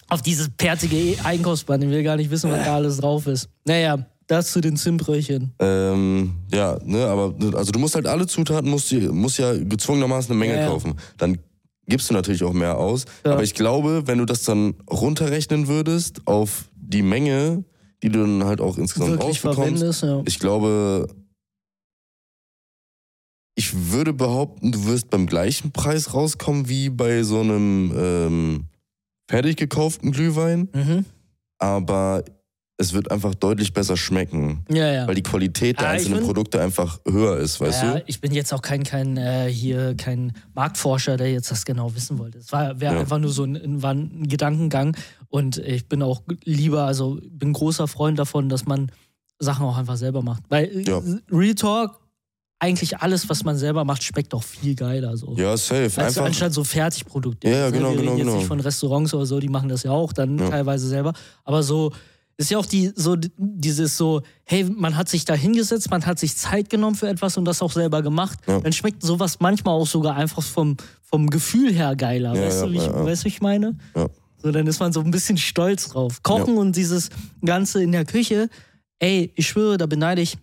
Auf dieses perzige E- Einkaufsband. Ich will gar nicht wissen, was da alles drauf ist. Naja, das zu den Zimtröllchen. Ähm, ja, ne, aber also du musst halt alle Zutaten, musst, du- musst ja gezwungenermaßen eine Menge Ja, ja. kaufen. Dann gibst du natürlich auch mehr aus. Ja. Aber ich glaube, wenn du das dann runterrechnen würdest auf die Menge, die du dann halt auch insgesamt Wirklich rausbekommst, ja. ich glaube, ich würde behaupten, du wirst beim gleichen Preis rauskommen wie bei so einem ähm, fertig gekauften Glühwein, Mhm. aber es wird einfach deutlich besser schmecken. Ja, ja. Weil die Qualität der Ah, einzelnen find- Produkte einfach höher ist, weißt ja, du? ich bin jetzt auch kein, kein äh, hier kein Marktforscher, der jetzt das genau wissen wollte. Es wäre Ja. einfach nur so ein, ein, Gedankengang und ich bin auch lieber, also bin großer Freund davon, dass man Sachen auch einfach selber macht. Weil äh, Ja. Real Talk, eigentlich alles, was man selber macht, schmeckt doch viel geiler so. Ja, safe. Als, Einfach, anstatt so Fertigprodukte. Ja, ja, genau, Wir reden genau, jetzt genau. nicht von Restaurants oder so, die machen das ja auch dann teilweise selber. Aber so ist ja auch die, so dieses so, hey, man hat sich da hingesetzt, man hat sich Zeit genommen für etwas und das auch selber gemacht. Ja. Dann schmeckt sowas manchmal auch sogar einfach vom, vom Gefühl her geiler. Ja, weißt, ja, du, wie ich, weißt du, wie ich meine? So, dann ist man so ein bisschen stolz drauf. Kochen und dieses Ganze in der Küche, ey, ich schwöre, da beneide ich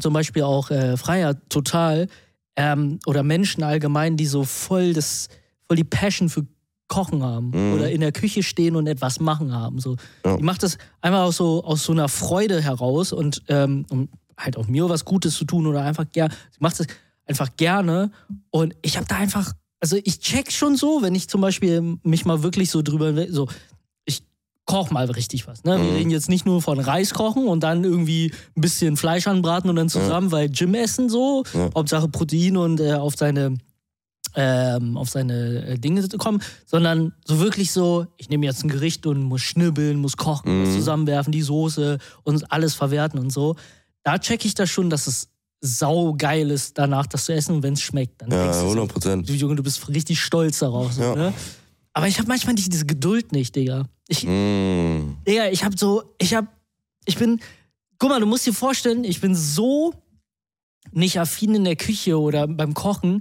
zum Beispiel auch äh, Freier total ähm, oder Menschen allgemein, die so voll das, voll die Passion für Kochen haben Mhm. oder in der Küche stehen und etwas machen haben. So. Ja. Die macht das einfach aus so, aus so einer Freude heraus und ähm, um halt auch mir was Gutes zu tun oder einfach gerne. Sie macht das einfach gerne und ich habe da einfach, also ich check schon so, wenn ich zum Beispiel mich mal wirklich so drüber, so ich koch mal richtig was. Ne? Wir Mhm. reden jetzt nicht nur von Reis kochen und dann irgendwie ein bisschen Fleisch anbraten und dann zusammen, weil Gym essen so, Ja. Hauptsache Protein und äh, auf seine ähm, auf seine äh, Dinge kommen, sondern so wirklich so, ich nehme jetzt ein Gericht und muss schnibbeln, muss kochen, muss Mhm. zusammenwerfen, die Soße und alles verwerten und so. Da checke ich das schon, dass es saugeil ist, danach das zu essen und wenn es schmeckt, dann Ja, du so, 100 Prozent. du Junge, du bist richtig stolz darauf. So, Ja. ne? Aber ich habe manchmal nicht diese Geduld nicht, Digga. Ich, Mm. Digga, ich habe so, ich habe, ich bin, guck mal, du musst dir vorstellen, ich bin so nicht affin in der Küche oder beim Kochen,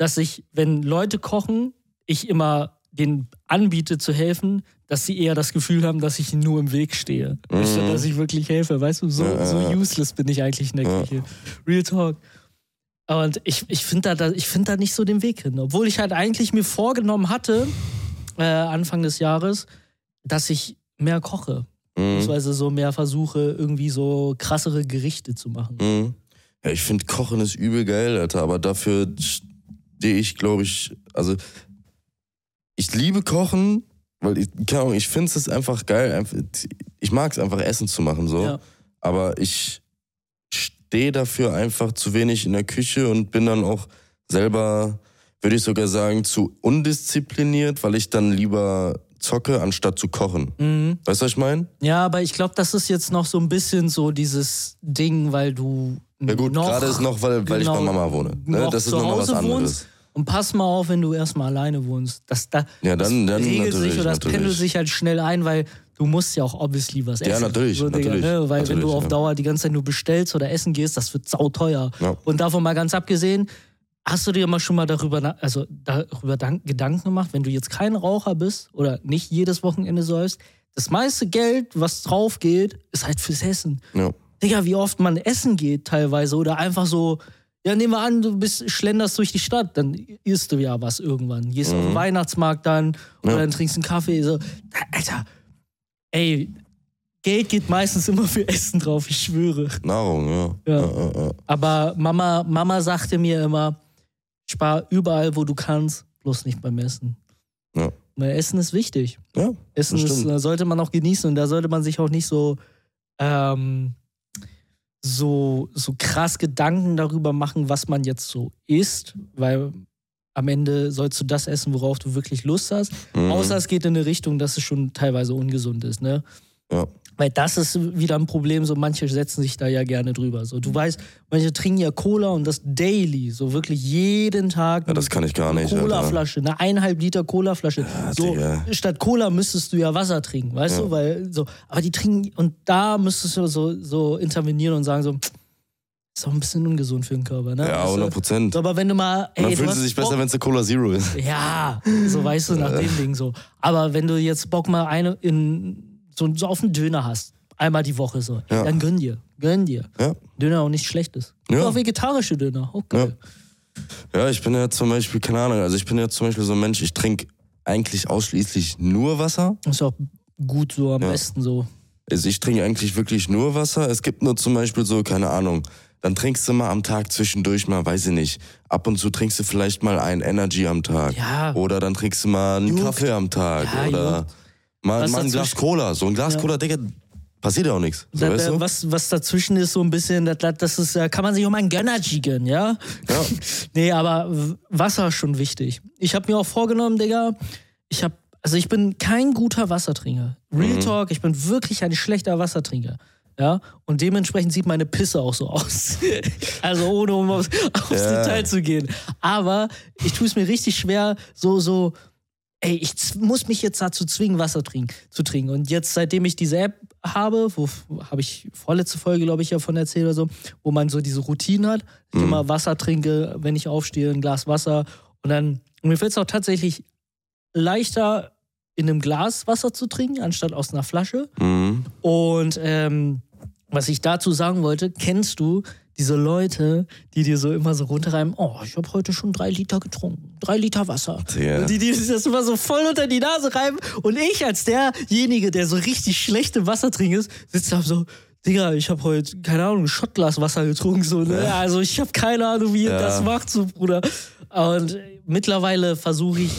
dass ich, wenn Leute kochen, ich immer denen anbiete zu helfen, dass sie eher das Gefühl haben, dass ich ihnen nur im Weg stehe. Anstatt dass ich wirklich helfe. Weißt du, so, Ja, so useless bin ich eigentlich in der Ja. Küche. Real Talk. Und ich, ich finde da, ich find da nicht so den Weg hin. Obwohl ich halt eigentlich mir vorgenommen hatte, äh, Anfang des Jahres, dass ich mehr koche. Mm. Beziehungsweise so mehr versuche, irgendwie so krassere Gerichte zu machen. Mm. Ja, ich finde Kochen ist übel geil, Alter, aber dafür stehe ich, glaube ich, also ich liebe Kochen, weil ich, keine Ahnung, ich finde es einfach geil, ich mag es einfach Essen zu machen, so, Ja. aber ich stehe dafür einfach zu wenig in der Küche und bin dann auch selber, würde ich sogar sagen, zu undiszipliniert, weil ich dann lieber zocke, anstatt zu kochen. Mhm. Weißt du, was ich meine? Ja, aber ich glaube, das ist jetzt noch so ein bisschen so dieses Ding, weil du Ja gut, gerade ist noch, weil, weil ich bei genau, Mama wohne. Ne? Das ist nochmal was anderes. wohnst. Und pass mal auf, wenn du erstmal alleine wohnst. Das, da, Ja, dann, das dann regelt natürlich. sich oder das natürlich. pendelt sich halt schnell ein, weil du musst ja auch obviously was essen. Ja, natürlich, So, Digga, natürlich, ne? Weil wenn du natürlich, auf. Dauer die ganze Zeit nur bestellst oder essen gehst, das wird sauteuer. Ja. Und davon mal ganz abgesehen, hast du dir mal schon mal darüber, na- also darüber dank- Gedanken gemacht, wenn du jetzt kein Raucher bist oder nicht jedes Wochenende säufst, das meiste Geld, was drauf geht, ist halt fürs Essen. Ja. Digga, wie oft man essen geht teilweise oder einfach so, Ja, nehmen wir an, du bist, schlenderst durch die Stadt, dann isst du ja was irgendwann. Gehst auf den Weihnachtsmarkt dann oder Ja. dann trinkst einen Kaffee. So. Alter, ey, Geld geht meistens immer für Essen drauf, ich schwöre. Nahrung, ja. Ja. Ja, ja. Aber Mama, Mama sagte mir immer, spar überall, wo du kannst, bloß nicht beim Essen. Ja. Weil Essen ist wichtig. ja. Essen ist, sollte man auch genießen und da sollte man sich auch nicht so, ähm, so, so krass Gedanken darüber machen, was man jetzt so isst, weil am Ende sollst du das essen, worauf du wirklich Lust hast. Mhm. Außer es geht in eine Richtung, dass es schon teilweise ungesund ist, ne? Ja. Weil das ist wieder ein Problem, so manche setzen sich da ja gerne drüber. So, du weißt, manche trinken ja Cola und das daily, so wirklich jeden Tag. ja, das kann ich gar nicht. Cola-Flasche, eine eineinhalb Liter Cola-Flasche. so, Digga. statt Cola müsstest du ja Wasser trinken, weißt Ja. du? Weil so, aber die trinken und da müsstest du so, so intervenieren und sagen so, ist auch ein bisschen ungesund für den Körper, ne? Ja, Weißt du? 100 Prozent. Aber wenn du mal, ey, Dann fühlen sie sich Bock- besser, wenn es eine Cola Zero ist. ja, so weißt du, nach dem Ding so. Aber wenn du jetzt Bock mal eine in, so, so auf einen Döner hast, einmal die Woche so, Ja. dann gönn dir, gönn dir. Ja. Döner auch nicht schlecht ist. Ja. Auch vegetarische Döner, auch geil. Ja, ich bin ja zum Beispiel, keine Ahnung, also ich bin ja zum Beispiel so ein Mensch, ich trinke eigentlich ausschließlich nur Wasser. Ist auch gut so am Ja. besten so. Also ich trinke eigentlich wirklich nur Wasser. Es gibt nur zum Beispiel so, keine Ahnung, dann trinkst du mal am Tag zwischendurch mal, weiß ich nicht, ab und zu trinkst du vielleicht mal ein Energy am Tag. Ja. Oder dann trinkst du mal einen Juckt. Kaffee am Tag. Ja, oder juckt. Mal, mal ein Glas Cola. So ein Glas Ja. Cola, Digga, passiert ja auch nichts. So, Da, weißt du? was, was dazwischen ist, so ein bisschen, das, das ist, kann man sich auch mal ein Gönnergy gönnen, ja? Ja. nee, aber Wasser ist schon wichtig. Ich habe mir auch vorgenommen, Digga, ich habe, also ich bin kein guter Wassertrinker. Real Mhm. Talk, ich bin wirklich ein schlechter Wassertrinker. Ja, und dementsprechend sieht meine Pisse auch so aus. also ohne um aufs, aufs Ja. Detail zu gehen. Aber ich tue es mir richtig schwer, so, so, ey, ich muss mich jetzt dazu zwingen, Wasser trinken, zu trinken. Und jetzt, seitdem ich diese App habe, wo habe ich vorletzte Folge, glaube ich, ja von erzählt oder so, wo man so diese Routine hat, ich immer Wasser trinke, wenn ich aufstehe, ein Glas Wasser. Und dann, und mir fällt es auch tatsächlich leichter, in einem Glas Wasser zu trinken, anstatt aus einer Flasche. Mhm. Und ähm, was ich dazu sagen wollte, kennst du diese Leute, die dir so immer so runterreiben, oh, ich habe heute schon drei Liter getrunken, drei Liter Wasser. Digga. Und die, die das immer so voll unter die Nase reiben. Und ich als derjenige, der so richtig schlechte Wasser trinkt, sitze da so, Digga, ich habe heute, keine Ahnung, ein Schottglas Wasser getrunken. So, ne? Also ich habe keine Ahnung, wie ihr Ja. das macht, so Bruder. Und mittlerweile versuche ich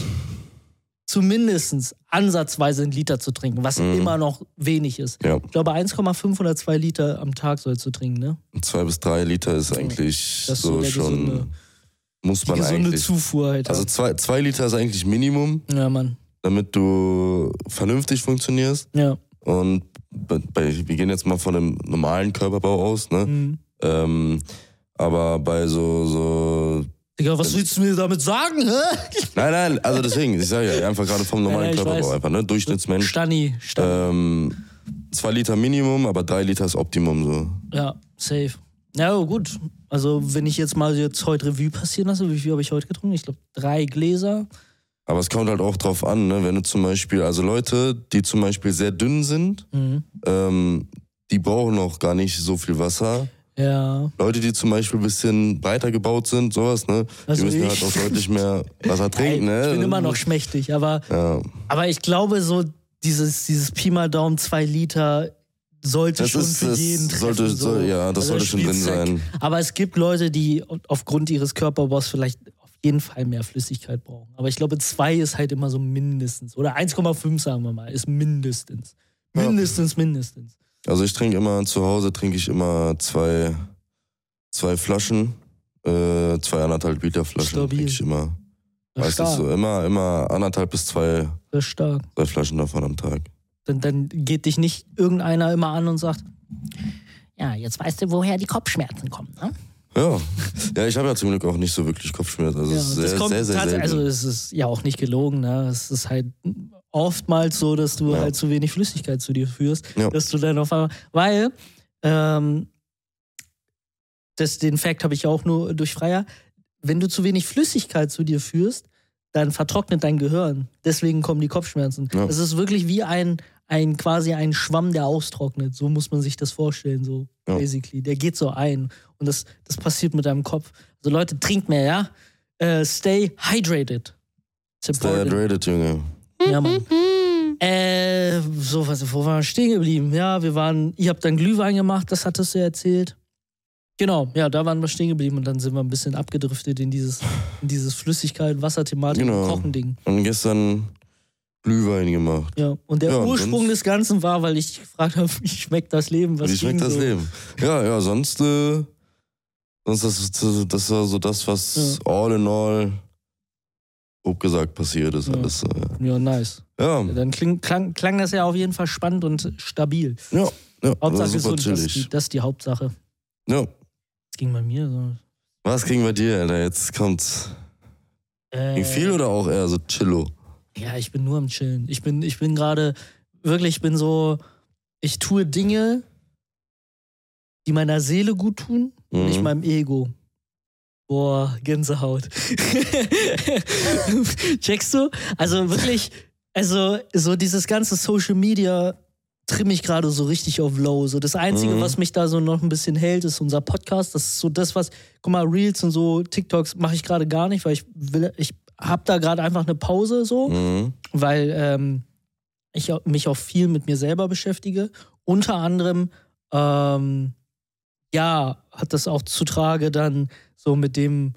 zumindest ansatzweise einen Liter zu trinken, was immer noch wenig ist. Ja. Ich glaube, 1,5 oder 2 Liter am Tag sollst du trinken, ne? Zwei bis drei Liter ist eigentlich Das ist so schon, gesunde- muss man gesunde eigentlich. Zufuhr halt. Also zwei, zwei Liter ist eigentlich Minimum, ja, Mann. damit du vernünftig funktionierst. Ja. Und bei, wir gehen jetzt mal von einem normalen Körperbau aus, ne? Mhm. Ähm, aber bei so, so. Digga, was willst du mir damit sagen, hä? Nein, nein, also deswegen, ich sage ja einfach gerade vom normalen Ja, Körperbau einfach, ne? Durchschnittsmensch. Stani, Stani. Ähm, zwei Liter Minimum, aber drei Liter ist Optimum so. Ja, safe. Ja, oh, gut. Also, wenn ich jetzt mal jetzt heute Revue passieren lasse, wie viel habe ich heute getrunken? Ich glaube, drei Gläser. Aber es kommt halt auch drauf an, ne? wenn du zum Beispiel, also Leute, die zum Beispiel sehr dünn sind, Mhm. ähm, die brauchen auch gar nicht so viel Wasser. Ja. Leute, die zum Beispiel ein bisschen breiter gebaut sind, sowas, ne? Also die müssen ich. halt auch deutlich mehr Wasser trinken, ne? Ich bin immer noch schmächtig, aber, Ja. aber ich glaube, so dieses, dieses Pi mal Daumen, zwei Liter sollte Das schon ist- für das jeden treffen. sollte- so. ja, das sollte schon drin sein. Aber es gibt Leute, die aufgrund ihres Körperbaus vielleicht auf jeden Fall mehr Flüssigkeit brauchen. Aber ich glaube, zwei ist halt immer so mindestens. Oder 1,5 sagen wir mal, ist mindestens. Ja. Mindestens, mindestens. Also ich trinke immer zu Hause trinke ich immer zwei, zwei Flaschen, äh, zwei anderthalb Liter Flaschen trinke ich immer. Meistens so immer, immer anderthalb bis zwei, zwei Flaschen davon am Tag. Dann, dann geht dich nicht irgendeiner immer an und sagt, ja, jetzt weißt du, woher die Kopfschmerzen kommen. Ne? Ja, ja ich habe ja zum Glück auch nicht so wirklich Kopfschmerzen. Also Ja, es ist sehr, sehr, sehr selten. Also es ist ja auch nicht gelogen, ne? Es ist halt oftmals so, dass du Ja. halt zu wenig Flüssigkeit zu dir führst, Ja. dass du dann auf einmal, weil ähm, das, den Fakt habe ich auch nur durch Freier, wenn du zu wenig Flüssigkeit zu dir führst, dann vertrocknet dein Gehirn. Deswegen kommen die Kopfschmerzen. Ja. Es ist wirklich wie ein, ein quasi ein Schwamm, der austrocknet. So muss man sich das vorstellen, so Ja. basically. Der geht so ein. Und das, das passiert mit deinem Kopf. Also Leute, trinkt mehr, ja? Äh, stay hydrated. Stay hydrated, Junge. Ja, Mann. Äh, so, was, wo waren wir stehen geblieben? Ja, wir waren, ihr habt dann Glühwein gemacht, das hattest du ja erzählt. Genau, ja, da waren wir stehen geblieben und dann sind wir ein bisschen abgedriftet in dieses, in dieses Flüssigkeit, Wasserthematik Genau. und Kochen-Ding. Und gestern Glühwein gemacht. Ja, und der Ja, Ursprung des Ganzen war, weil ich gefragt habe, wie schmeckt das Leben? Was Wie schmeckt das so? Leben? Ja, ja, sonst, äh, sonst das, das war so das, was all in all, grob gesagt, passiert ist. Ja. Alles so, ja. Nice. Ja, Dann kling, klang, klang das ja auf jeden Fall spannend und stabil. ja, ja Hauptsache gesund, das ist, die, das ist die Hauptsache. Ja. Das ging bei mir so. Was ging bei dir, Alter? Jetzt kommt's. Äh, Ging viel oder auch eher so chillo? Ja, ich bin nur am Chillen. Ich bin, ich bin gerade, wirklich, ich bin so, ich tue Dinge, die meiner Seele gut tun und Mhm. nicht meinem Ego. Boah, Gänsehaut. Checkst du? Also wirklich, also so dieses ganze Social Media trimme ich gerade so richtig auf Low. So das Einzige, Mhm. was mich da so noch ein bisschen hält, ist unser Podcast. Das ist so das, was, guck mal, Reels und so, TikToks mache ich gerade gar nicht, weil ich will, ich habe da gerade einfach eine Pause so Mhm. weil ähm, ich mich auch viel mit mir selber beschäftige. Unter anderem, ähm, ja, hat das auch zutrage dann so mit dem,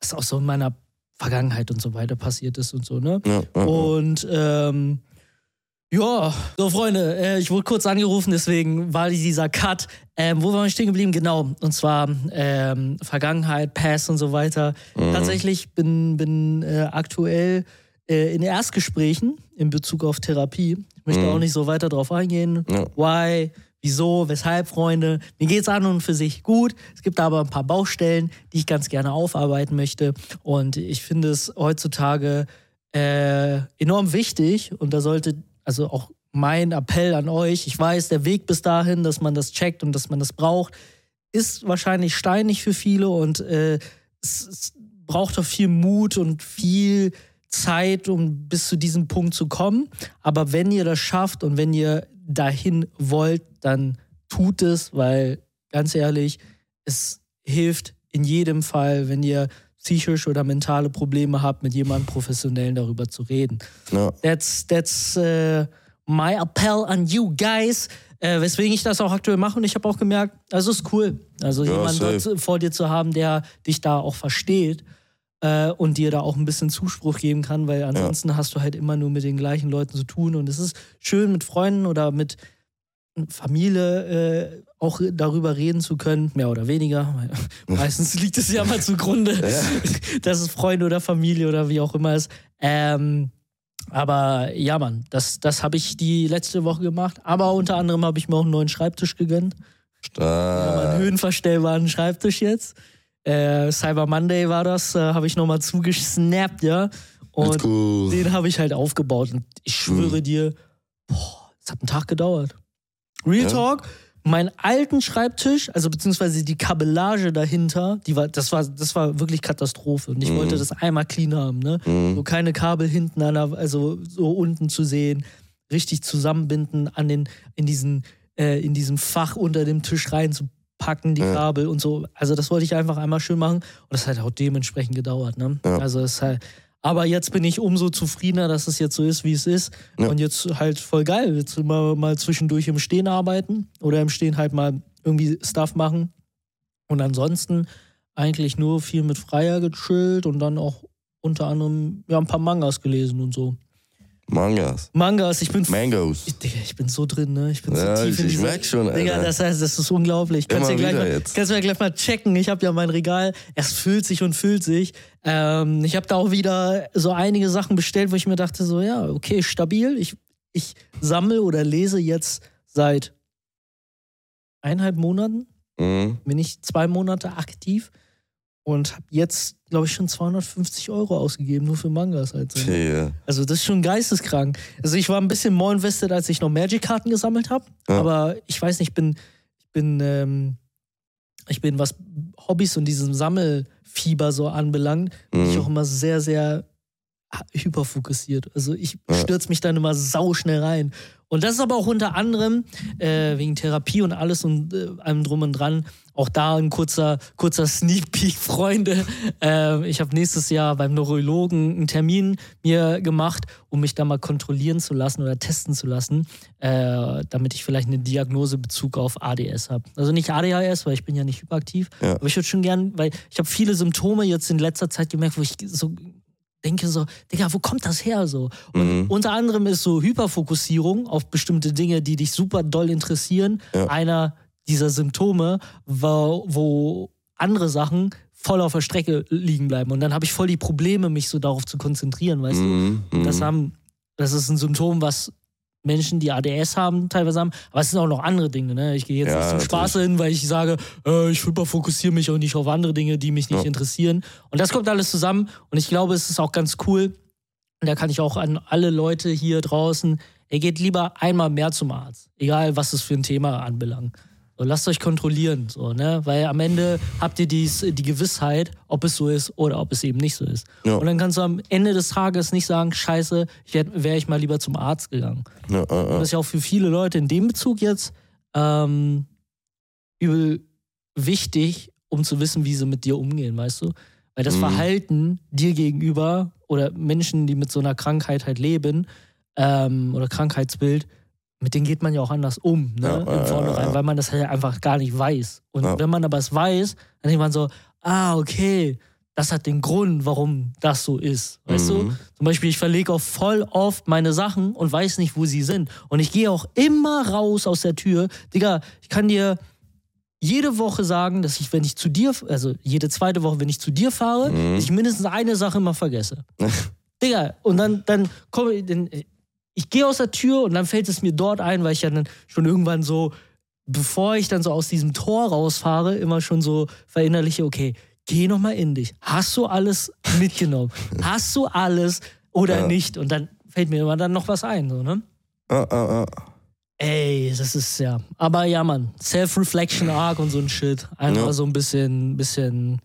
was auch so in meiner Vergangenheit und so weiter passiert ist und so, ne? Ja, ja, Und ähm, ja, so Freunde, äh, ich wurde kurz angerufen, deswegen war dieser Cut. Ähm, wo waren wir stehen geblieben? Genau, und zwar ähm, Vergangenheit, Past und so weiter. Mhm. Tatsächlich bin, bin äh, aktuell äh, in Erstgesprächen in Bezug auf Therapie. Ich möchte Mhm. auch nicht so weiter drauf eingehen. Ja. Why? Wieso? Weshalb, Freunde? Mir geht's an und für sich gut. Es gibt aber ein paar Baustellen, die ich ganz gerne aufarbeiten möchte. Und ich finde es heutzutage äh, enorm wichtig und da sollte also auch mein Appell an euch, ich weiß, der Weg bis dahin, dass man das checkt und dass man das braucht, ist wahrscheinlich steinig für viele und äh, es, es braucht auch viel Mut und viel Zeit, um bis zu diesem Punkt zu kommen. Aber wenn ihr das schafft und wenn ihr dahin wollt, dann tut es, weil ganz ehrlich, es hilft in jedem Fall, wenn ihr psychisch oder mentale Probleme habt, mit jemandem Professionellen darüber zu reden. ja. That's, that's äh, my appell an you guys. Äh, weswegen ich das auch aktuell mache und ich habe auch gemerkt, also ist cool. Also Ja, jemanden vor dir zu haben, der dich da auch versteht äh, und dir da auch ein bisschen Zuspruch geben kann, weil ansonsten hast du halt immer nur mit den gleichen Leuten zu tun und es ist schön mit Freunden oder mit Familie äh, auch darüber reden zu können, mehr oder weniger. Meistens liegt es ja mal zugrunde, dass es Freunde oder Familie oder wie auch immer ist. Ähm, aber ja, Mann, das, das habe ich die letzte Woche gemacht. Aber unter anderem habe ich mir auch einen neuen Schreibtisch gegönnt. Ja, Stark. meinen höhenverstellbaren Schreibtisch jetzt. Äh, Cyber Monday war das, äh, habe ich nochmal zugesnappt, ja. Und go. den habe ich halt aufgebaut. Und ich schwöre Mhm. dir, boah, es hat einen Tag gedauert. Real Ja? Talk, meinen alten Schreibtisch, also beziehungsweise die Kabellage dahinter, die war, das war, das war wirklich Katastrophe. Und ich Mhm. wollte das einmal clean haben, ne? Mhm. So keine Kabel hinten an der, also so unten zu sehen, richtig zusammenbinden an den, in diesen, äh, in diesem Fach unter dem Tisch reinzupacken, die Ja. Kabel und so. Also das wollte ich einfach einmal schön machen. Und das hat auch dementsprechend gedauert, ne? Ja. Also es ist halt, aber jetzt bin ich umso zufriedener, dass es jetzt so ist, wie es ist. Ja. Und jetzt halt voll geil. Jetzt immer mal zwischendurch im Stehen arbeiten oder im Stehen halt mal irgendwie Stuff machen. Und ansonsten eigentlich nur viel mit Freier gechillt und dann auch unter anderem ja, ein paar Mangas gelesen und so. Mangas. Mangas, ich bin. Mangos. Ich, Digga, ich bin so drin, ne? Ich bin Ja, so tief ich- in ich merk schon, Digga, Alter. das heißt, das ist unglaublich. Kannst du ja gleich mal, kannst gleich mal checken. Ich habe ja mein Regal. Es füllt sich und füllt sich. Ähm, ich habe da auch wieder so einige Sachen bestellt, wo ich mir dachte, so, ja, okay, stabil. Ich, ich sammle oder lese jetzt seit eineinhalb Monaten. Mhm. Bin ich zwei Monate aktiv und habe jetzt, glaube ich, schon 250 Euro ausgegeben, nur für Mangas. Halt. so. Okay, Also das ist schon geisteskrank. Also ich war ein bisschen more invested, als ich noch Magic-Karten gesammelt habe. Ja. Aber ich weiß nicht, ich bin, ich bin, ähm, ich bin, was Hobbys und diesem Sammelfieber so anbelangt, bin ich Mhm. auch immer sehr, sehr hyperfokussiert. Also ich stürze mich dann immer sau schnell rein. Und das ist aber auch unter anderem äh, wegen Therapie und alles und äh, allem drum und dran. Auch da ein kurzer, kurzer Sneak Peek, Freunde. Äh, ich habe nächstes Jahr beim Neurologen einen Termin mir gemacht, um mich da mal kontrollieren zu lassen oder testen zu lassen, äh, damit ich vielleicht eine Diagnose Bezug auf ADS habe. Also nicht ADHS, weil ich bin ja nicht hyperaktiv, Ja. aber ich würde schon gern, weil ich habe viele Symptome jetzt in letzter Zeit gemerkt, wo ich so denke so, Digga, wo kommt das her so? Und Mhm. unter anderem ist so Hyperfokussierung auf bestimmte Dinge, die dich super doll interessieren, Ja. einer dieser Symptome, wo, wo andere Sachen voll auf der Strecke liegen bleiben. Und dann habe ich voll die Probleme, mich so darauf zu konzentrieren, weißt Mhm, du? Das mhm. haben, das ist ein Symptom, was Menschen, die ADS haben, teilweise haben. Aber es sind auch noch andere Dinge. Ne? Ich gehe jetzt Ja, nicht zum. Spaß hin, weil ich sage, äh, ich hyperfokussiere mich auch nicht auf andere Dinge, die mich nicht Ja. interessieren. Und das kommt alles zusammen. Und ich glaube, es ist auch ganz cool. Und da kann ich auch an alle Leute hier draußen, ihr geht lieber einmal mehr zum Arzt. Egal, was es für ein Thema anbelangt. So, lasst euch kontrollieren, so, ne? Weil am Ende habt ihr dies, die Gewissheit, ob es so ist oder ob es eben nicht so ist. Ja. Und dann kannst du am Ende des Tages nicht sagen, scheiße, wäre wär ich mal lieber zum Arzt gegangen. Ja, äh, Das äh. ist ja auch für viele Leute in dem Bezug jetzt ähm, übel wichtig, um zu wissen, wie sie mit dir umgehen, weißt du? Weil das Mhm. Verhalten dir gegenüber oder Menschen, die mit so einer Krankheit halt leben ähm, oder Krankheitsbild, mit denen geht man ja auch anders um, ne? Ja, Im ja, ja, Vornherein, ja. weil man das halt einfach gar nicht weiß. Und Ja. wenn man aber es weiß, dann denkt man so, ah, okay, das hat den Grund, warum das so ist. Weißt du? Mhm. Zum Beispiel, ich verlege auch voll oft meine Sachen und weiß nicht, wo sie sind. Und ich gehe auch immer raus aus der Tür. Digga, ich kann dir jede Woche sagen, dass ich, wenn ich zu dir, also jede zweite Woche, wenn ich zu dir fahre, Mhm. ich mindestens eine Sache immer vergesse. Digga, und dann, dann komme ich, ich gehe aus der Tür und dann fällt es mir dort ein, weil ich ja dann schon irgendwann so, bevor ich dann so aus diesem Tor rausfahre, immer schon so verinnerliche, okay, geh nochmal in dich. Hast du alles mitgenommen? Hast du alles oder Ja. nicht? Und dann fällt mir immer dann noch was ein, so, ne? Ah, ah, ah. Ey, das ist ja. Aber ja, Mann, Self-Reflection Arc und so ein Shit. Einfach Ja. so ein bisschen, bisschen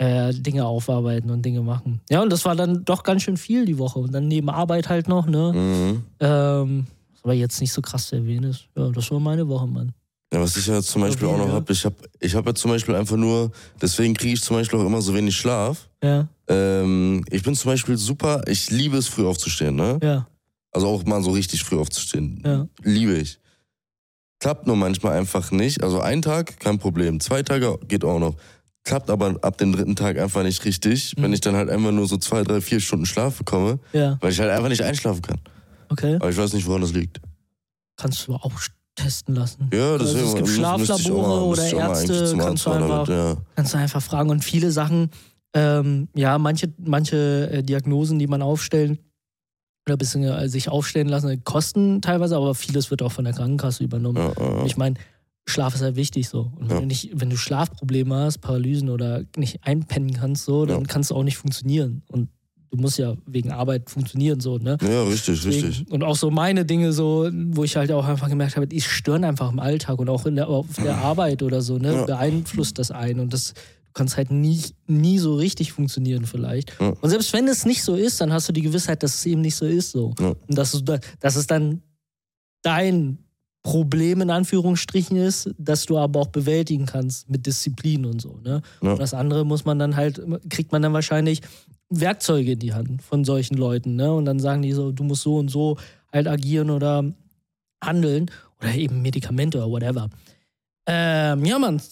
äh, Dinge aufarbeiten und Dinge machen. Ja, und das war dann doch ganz schön viel die Woche. Und dann neben Arbeit halt noch, ne? Mhm. Ähm, was aber jetzt nicht so krass zu erwähnen ist. Ja, das war meine Woche, Mann. Ja, was ich ja zum Beispiel auch noch ja. habe, ich habe ich hab ja zum Beispiel einfach nur, deswegen kriege ich zum Beispiel auch immer so wenig Schlaf. Ja, Ähm, ich bin zum Beispiel super, ich liebe es, früh aufzustehen, ne? ja, Also auch mal so richtig früh aufzustehen. ja. Liebe ich. Klappt nur manchmal einfach nicht. Also ein Tag, kein Problem. Zwei Tage geht auch noch. Klappt aber ab dem dritten Tag einfach nicht richtig, Mhm. wenn ich dann halt einfach nur so zwei, drei, vier Stunden Schlaf bekomme, Ja, weil ich halt einfach nicht einschlafen kann. okay. Aber ich weiß nicht, woran das liegt. Kannst du auch testen lassen. Ja, Also deswegen es gibt Schlaflabore oder Ärzte, kannst du einfach damit, ja. Kannst du einfach fragen. Und viele Sachen, ähm, ja, manche, manche äh, Diagnosen, die man aufstellen oder bisschen sich aufstellen lassen, kosten teilweise, aber vieles wird auch von der Krankenkasse übernommen. Ja, ja. ich meine, Schlaf ist halt wichtig so. Und wenn, Ja. du nicht, wenn du Schlafprobleme hast, Paralysen oder nicht einpennen kannst, so, dann Ja. kannst du auch nicht funktionieren. Und du musst ja wegen Arbeit funktionieren, so, ne? ja, richtig, Deswegen- richtig. Und auch so meine Dinge, so, wo ich halt auch einfach gemerkt habe, die stören einfach im Alltag und auch in der, auf der Arbeit oder so, ne? Ja. Beeinflusst das einen. Und das, du kannst halt nie, nie so richtig funktionieren, vielleicht. Ja. Und selbst wenn es nicht so ist, dann hast du die Gewissheit, dass es eben nicht so ist. So. Ja. Und dass es, dass es dann dein Problem in Anführungsstrichen ist, dass du aber auch bewältigen kannst mit Disziplin und so. Ne? Ja. Und das andere muss man dann halt, kriegt man dann wahrscheinlich Werkzeuge in die Hand von solchen Leuten. Ne? Und dann sagen die so, du musst so und so halt agieren oder handeln oder eben Medikamente oder whatever. Ähm, ja, Mann,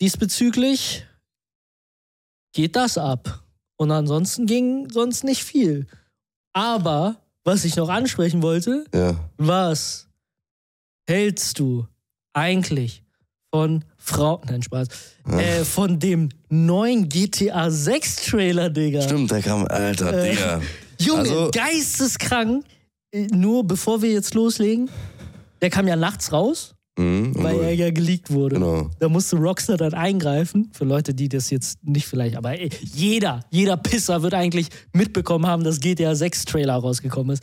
diesbezüglich geht das ab. Und ansonsten ging sonst nicht viel. Aber, was ich noch ansprechen wollte, Ja. was hältst du eigentlich von Frau, nein, Spaß, äh, von dem neuen GTA 6 Trailer, Digga? Stimmt, der kam, Alter, Äh, Digga. Junge, Also- geisteskrank. Äh, Nur bevor wir jetzt loslegen, der kam ja nachts raus, Mhm, weil er ja geleakt wurde. Genau. Da musste Rockstar dann eingreifen. Für Leute, die das jetzt nicht vielleicht, aber ey, jeder, jeder Pisser wird eigentlich mitbekommen haben, dass GTA 6 Trailer rausgekommen ist.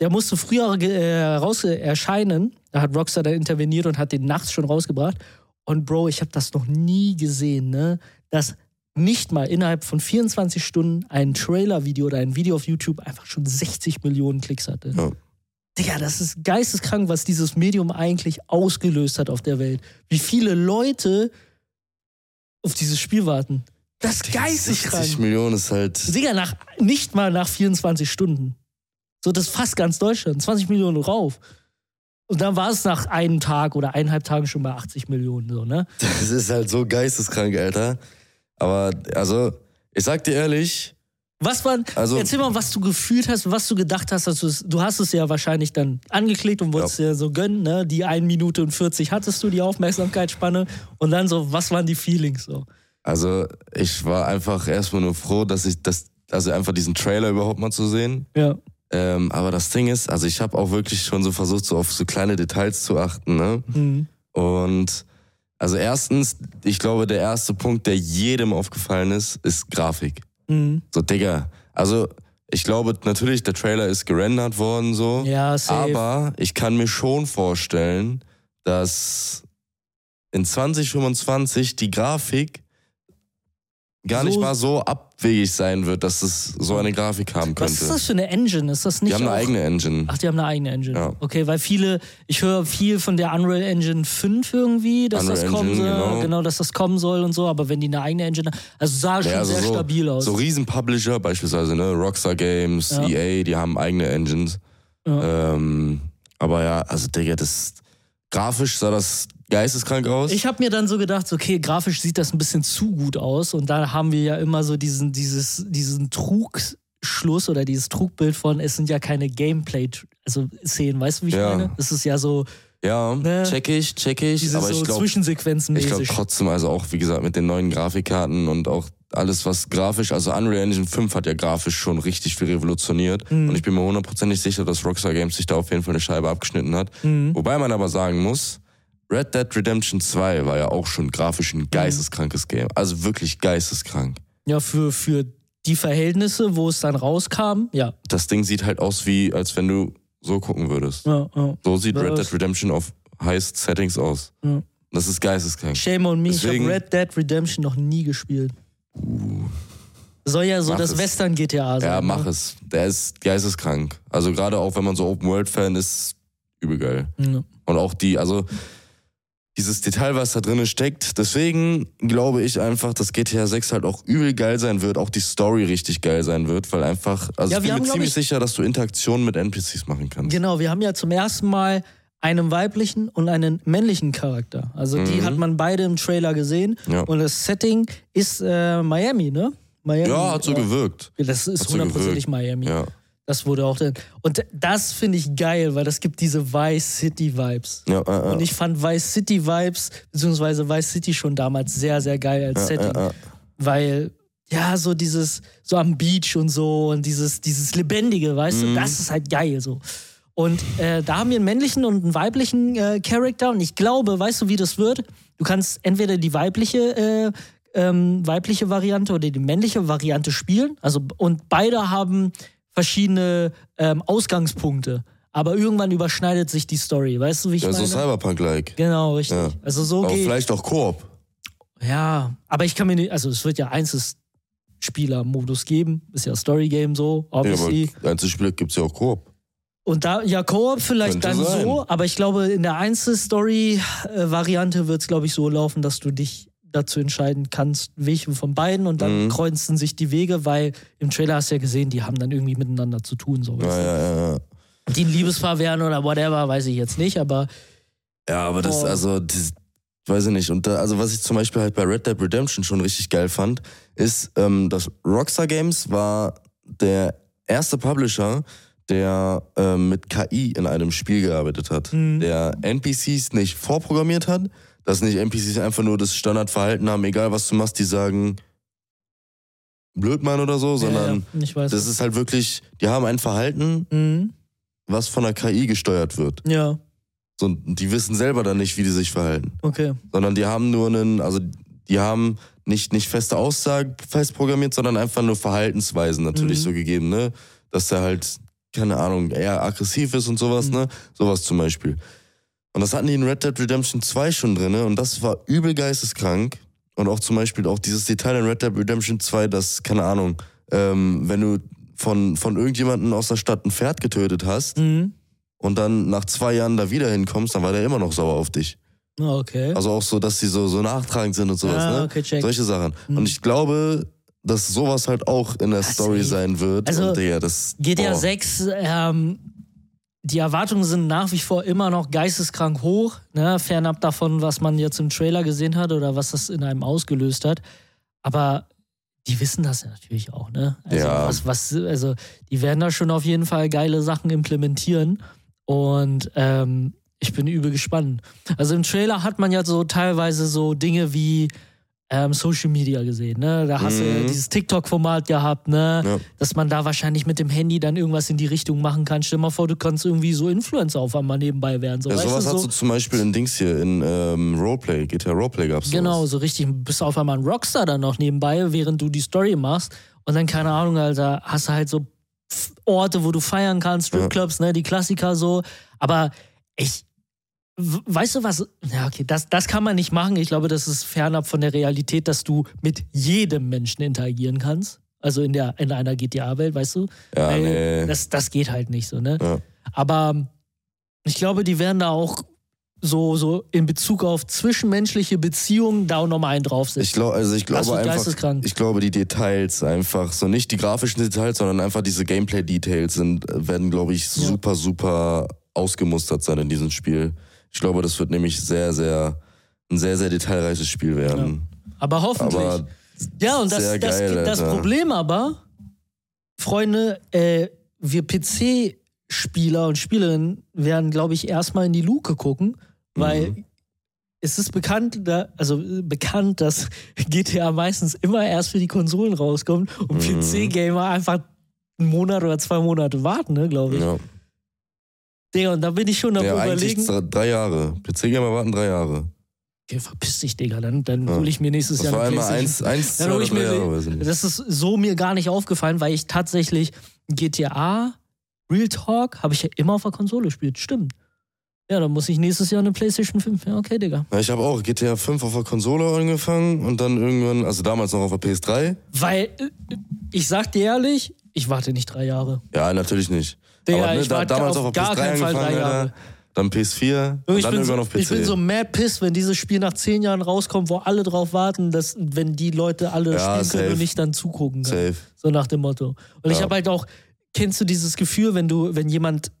Der musste früher äh, raus erscheinen. Da hat Rockstar dann interveniert und hat den nachts schon rausgebracht. Und Bro, ich habe das noch nie gesehen, ne? Dass nicht mal innerhalb von 24 Stunden ein Trailer-Video oder ein Video auf YouTube einfach schon 60 Millionen Klicks hatte. Ja. Digga, das ist geisteskrank, was dieses Medium eigentlich ausgelöst hat auf der Welt. Wie viele Leute auf dieses Spiel warten. Das ist geisteskrank. 60 Millionen ist halt. Digga, nach, nicht mal nach 24 Stunden. So, das ist fast ganz Deutschland. 20 Millionen rauf. Und dann war es nach einem Tag oder eineinhalb Tagen schon bei 80 Millionen, so, ne? Das ist halt so geisteskrank, Alter. Aber, also, ich sag dir ehrlich, Was war, Also- erzähl mal, was du gefühlt hast, was du gedacht hast. Dass du, hast es ja wahrscheinlich dann angeklickt und wolltest dir so gönnen, ne? Die 1 Minute und 40 hattest du, die Aufmerksamkeitsspanne. Und dann so, was waren die Feelings so? also, ich war einfach erstmal nur froh, dass ich das, also einfach diesen Trailer überhaupt mal zu sehen. Ja. Ähm, aber das Ding ist, also ich habe auch wirklich schon so versucht, so auf so kleine Details zu achten, ne? Mhm. Und also erstens, ich glaube, der erste Punkt, der jedem aufgefallen ist, ist Grafik. Mhm. So, Digga, also ich glaube natürlich, der Trailer ist gerendert worden so. Ja, safe. Aber ich kann mir schon vorstellen, dass in 2025 die Grafik gar So- nicht mal so abwegig sein wird, dass es so eine Grafik haben was ist könnte. das für eine Engine? Ist das nicht Die haben eine eigene Engine. Ach, die haben eine eigene Engine. Ja. Okay, weil viele, ich höre viel von der Unreal Engine 5 irgendwie, dass Unreal das kommen Engine, soll, genau. dass das kommen soll und so, aber wenn die eine eigene Engine haben, also sah schon Ja, also sehr so, stabil aus. So Riesen-Publisher, beispielsweise ne, Rockstar Games, Ja. EA, die haben eigene Engines. Ähm, aber ja, also Digga, das grafisch sah das geisteskrank aus. Ich habe mir dann so gedacht, okay, grafisch sieht das ein bisschen zu gut aus und da haben wir ja immer so diesen, dieses, diesen Trugschluss oder dieses Trugbild von, es sind ja keine Gameplay, also Szenen, weißt du, wie ich Ja. meine? Es ist ja so ja, Ne? check ich, check ich. diese aber so ich glaube Zwischensequenzen ich glaub mäßig. trotzdem, also auch wie gesagt mit den neuen Grafikkarten und auch alles, was grafisch, also Unreal Engine 5 hat ja grafisch schon richtig viel revolutioniert. Mhm. Und ich bin mir hundertprozentig sicher, dass Rockstar Games sich da auf jeden Fall eine Scheibe abgeschnitten hat. Mhm. Wobei man aber sagen muss, Red Dead Redemption 2 war ja auch schon grafisch Mhm. ein geisteskrankes Game. Also wirklich geisteskrank. Ja, für, für die Verhältnisse, wo es dann rauskam, ja. Das Ding sieht halt aus wie, als wenn du so gucken würdest. ja, ja. So sieht Red Das- Dead Redemption auf Highest Settings aus. Ja. Das ist geisteskrank. Shame on me, Deswegen- ich habe Red Dead Redemption noch nie gespielt. Soll ja so Mach das es. Western-GTA sein. Ja, mach ne? es. Der ist geisteskrank. Also gerade auch, wenn man so Open-World-Fan ist, übel geil. Ja. Und auch die, also dieses Detail, was da drin steckt. Deswegen glaube ich einfach, dass GTA 6 halt auch übel geil sein wird, auch die Story richtig geil sein wird, weil einfach, also Ja, ich bin haben, mir ziemlich ich- sicher, dass du Interaktionen mit NPCs machen kannst. Genau, wir haben ja zum ersten Mal einen weiblichen und einen männlichen Charakter. Also die Mhm. hat man beide im Trailer gesehen. Ja. Und das Setting ist äh, Miami, ne? Miami. Ja, hat so gewirkt. Das ist so hundertprozentig gewirkt. Miami. Ja. Das wurde auch. Und das finde ich geil, weil das gibt diese Vice City Vibes. Ja, äh, Und äh, ich fand Vice City Vibes, beziehungsweise Vice City schon damals sehr, sehr geil als Setting. äh, äh. Weil, ja, so dieses, so am Beach und so und dieses, dieses Lebendige, weißt Mhm. du, das ist halt geil so. Und äh, da haben wir einen männlichen und einen weiblichen äh, Charakter und ich glaube, weißt du, wie das wird? Du kannst entweder die weibliche, äh, ähm, weibliche Variante oder die männliche Variante spielen. Also, und beide haben verschiedene ähm, Ausgangspunkte. Aber irgendwann überschneidet sich die Story, weißt du, wie ich Ja, so meine? Cyberpunk-like. genau, richtig. Ja. Also so Aber geht. vielleicht auch Koop. Ja, aber ich kann mir nicht, also es wird ja Einzelspieler-Modus geben, ist ja Story-Game so, Ja, obviously. aber Einzelspieler gibt's ja auch Koop. Und da, ja, Koop vielleicht Könnte dann sein. so, aber ich glaube, in der Einzelstory-Variante wird es, glaube ich, so laufen, dass du dich dazu entscheiden kannst, welchen von beiden und dann Mhm. kreuzen sich die Wege, weil im Trailer hast du ja gesehen, die haben dann irgendwie miteinander zu tun. So, Ja, ja, ja. Die ein Liebespaar wären oder whatever, weiß ich jetzt nicht, aber Ja, aber das, also, das, weiß ich nicht. Und da, also, was ich zum Beispiel halt bei Red Dead Redemption schon richtig geil fand, ist, ähm, dass Rockstar Games war der erste Publisher, der ähm, mit KI in einem Spiel gearbeitet hat. Mhm. Der NPCs nicht vorprogrammiert hat, dass nicht NPCs einfach nur das Standardverhalten haben, egal was du machst, die sagen Blödmann oder so, sondern ja, ja, das ist halt wirklich, die haben ein Verhalten, mhm. was von der KI gesteuert wird. Ja, So, die wissen selber dann nicht, wie die sich verhalten. okay. Sondern die haben nur einen, also die haben nicht, nicht feste Aussagen fest programmiert, sondern einfach nur Verhaltensweisen natürlich Mhm. so gegeben, ne? Dass der halt, keine Ahnung, eher aggressiv ist und sowas, Mhm. ne? Sowas zum Beispiel. Und das hatten die in Red Dead Redemption 2 schon drin, ne? Und das war übel geisteskrank. Und auch zum Beispiel auch dieses Detail in Red Dead Redemption 2, dass, keine Ahnung, ähm, wenn du von, von irgendjemandem aus der Stadt ein Pferd getötet hast Mhm. und dann nach zwei Jahren da wieder hinkommst, dann war der immer noch sauer auf dich. Ah, Okay. Also auch so, dass die so, so nachtragend sind und sowas, ah, ne? okay, check. Solche Sachen. Mhm. Und ich glaube, dass sowas halt auch in der Ah, Story sein wird. Also, und Digga, das, GTA boah. 6, ähm, die Erwartungen sind nach wie vor immer noch geisteskrank hoch, ne? fernab davon, was man jetzt im Trailer gesehen hat oder was das in einem ausgelöst hat. Aber die wissen das ja natürlich auch, ne? Also, Ja. was, was, also die werden da schon auf jeden Fall geile Sachen implementieren. Und ähm, ich bin übel gespannt. Also im Trailer hat man ja so teilweise so Dinge wie ähm, Social Media gesehen, ne? Da hast du ja Mhm. dieses TikTok-Format gehabt, ne? Ja. Dass man da wahrscheinlich mit dem Handy dann irgendwas in die Richtung machen kann. Stell mal vor, du kannst irgendwie so Influencer auf einmal nebenbei werden. So, Ja, sowas du, hast so, du zum Beispiel in Dings hier, in ähm, Roleplay, GTA Roleplay gab's Genau, sowas. so richtig, bist du auf einmal ein Rockstar dann noch nebenbei, während du die Story machst. Und dann, keine Ahnung, Alter, hast du halt so Orte, wo du feiern kannst, Stripclubs, ne, die Klassiker so. Aber ich, weißt du was? Ja, okay, das, das kann man nicht machen. Ich glaube, das ist fernab von der Realität, dass du mit jedem Menschen interagieren kannst. Also in, der, in einer GTA-Welt, weißt du? Ja, Weil nee. das, das geht halt nicht so, ne? Ja. Aber ich glaube, die werden da auch so, so in Bezug auf zwischenmenschliche Beziehungen da auch nochmal einen Ich draufsetzen. glaube, also ich glaube einfach, ich glaube die Details einfach, so nicht die grafischen Details, sondern einfach diese Gameplay-Details sind, werden, glaube ich, Ja. super, super ausgemustert sein in diesem Spiel. Ich glaube, das wird nämlich sehr, sehr, ein sehr, sehr detailreiches Spiel werden. Aber hoffentlich. Aber ja, und das, das, geil, das Alter. Problem aber, Freunde, äh, wir PC-Spieler und Spielerinnen werden, glaube ich, erstmal in die Luke gucken, weil Mhm. es ist bekannt, da, also bekannt, dass GTA meistens immer erst für die Konsolen rauskommt und Mhm. PC-Gamer einfach einen Monat oder zwei Monate warten, ne, glaube ich. ja. Digga, und da bin ich schon am ja, überlegen. drei, drei Jahre. PC-Gamer warten drei Jahre. Okay, verpiss dich, Digga, dann, dann Ja. hole ich mir nächstes Das Jahr war eine einmal Playstation eins, eins, Dann zwei hol ich mir- Jahre. Das ist so mir gar nicht aufgefallen, weil ich tatsächlich GTA Real Talk habe ich ja immer auf der Konsole gespielt. Stimmt. Ja, dann muss ich nächstes Jahr eine PlayStation 5. Ja, okay, Digga. Ja, ich habe auch GTA 5 auf der Konsole angefangen und dann irgendwann, also damals noch auf der PS3. Weil, äh, ich sag dir ehrlich, ich warte nicht drei Jahre. Ja, natürlich nicht. Digga, Aber ne, ich warte damals auf auf der gar PS3 keinen Fall drei Jahre. Dann PS4 und Ich dann bin, irgendwann so, auf PC. ich bin so mad pissed, wenn dieses Spiel nach zehn Jahren rauskommt, wo alle drauf warten, dass wenn die Leute alle Ja, spielen können und nicht dann zugucken können. Safe. So nach dem Motto. Und ich Ja. habe halt auch, kennst du dieses Gefühl, wenn du, wenn jemand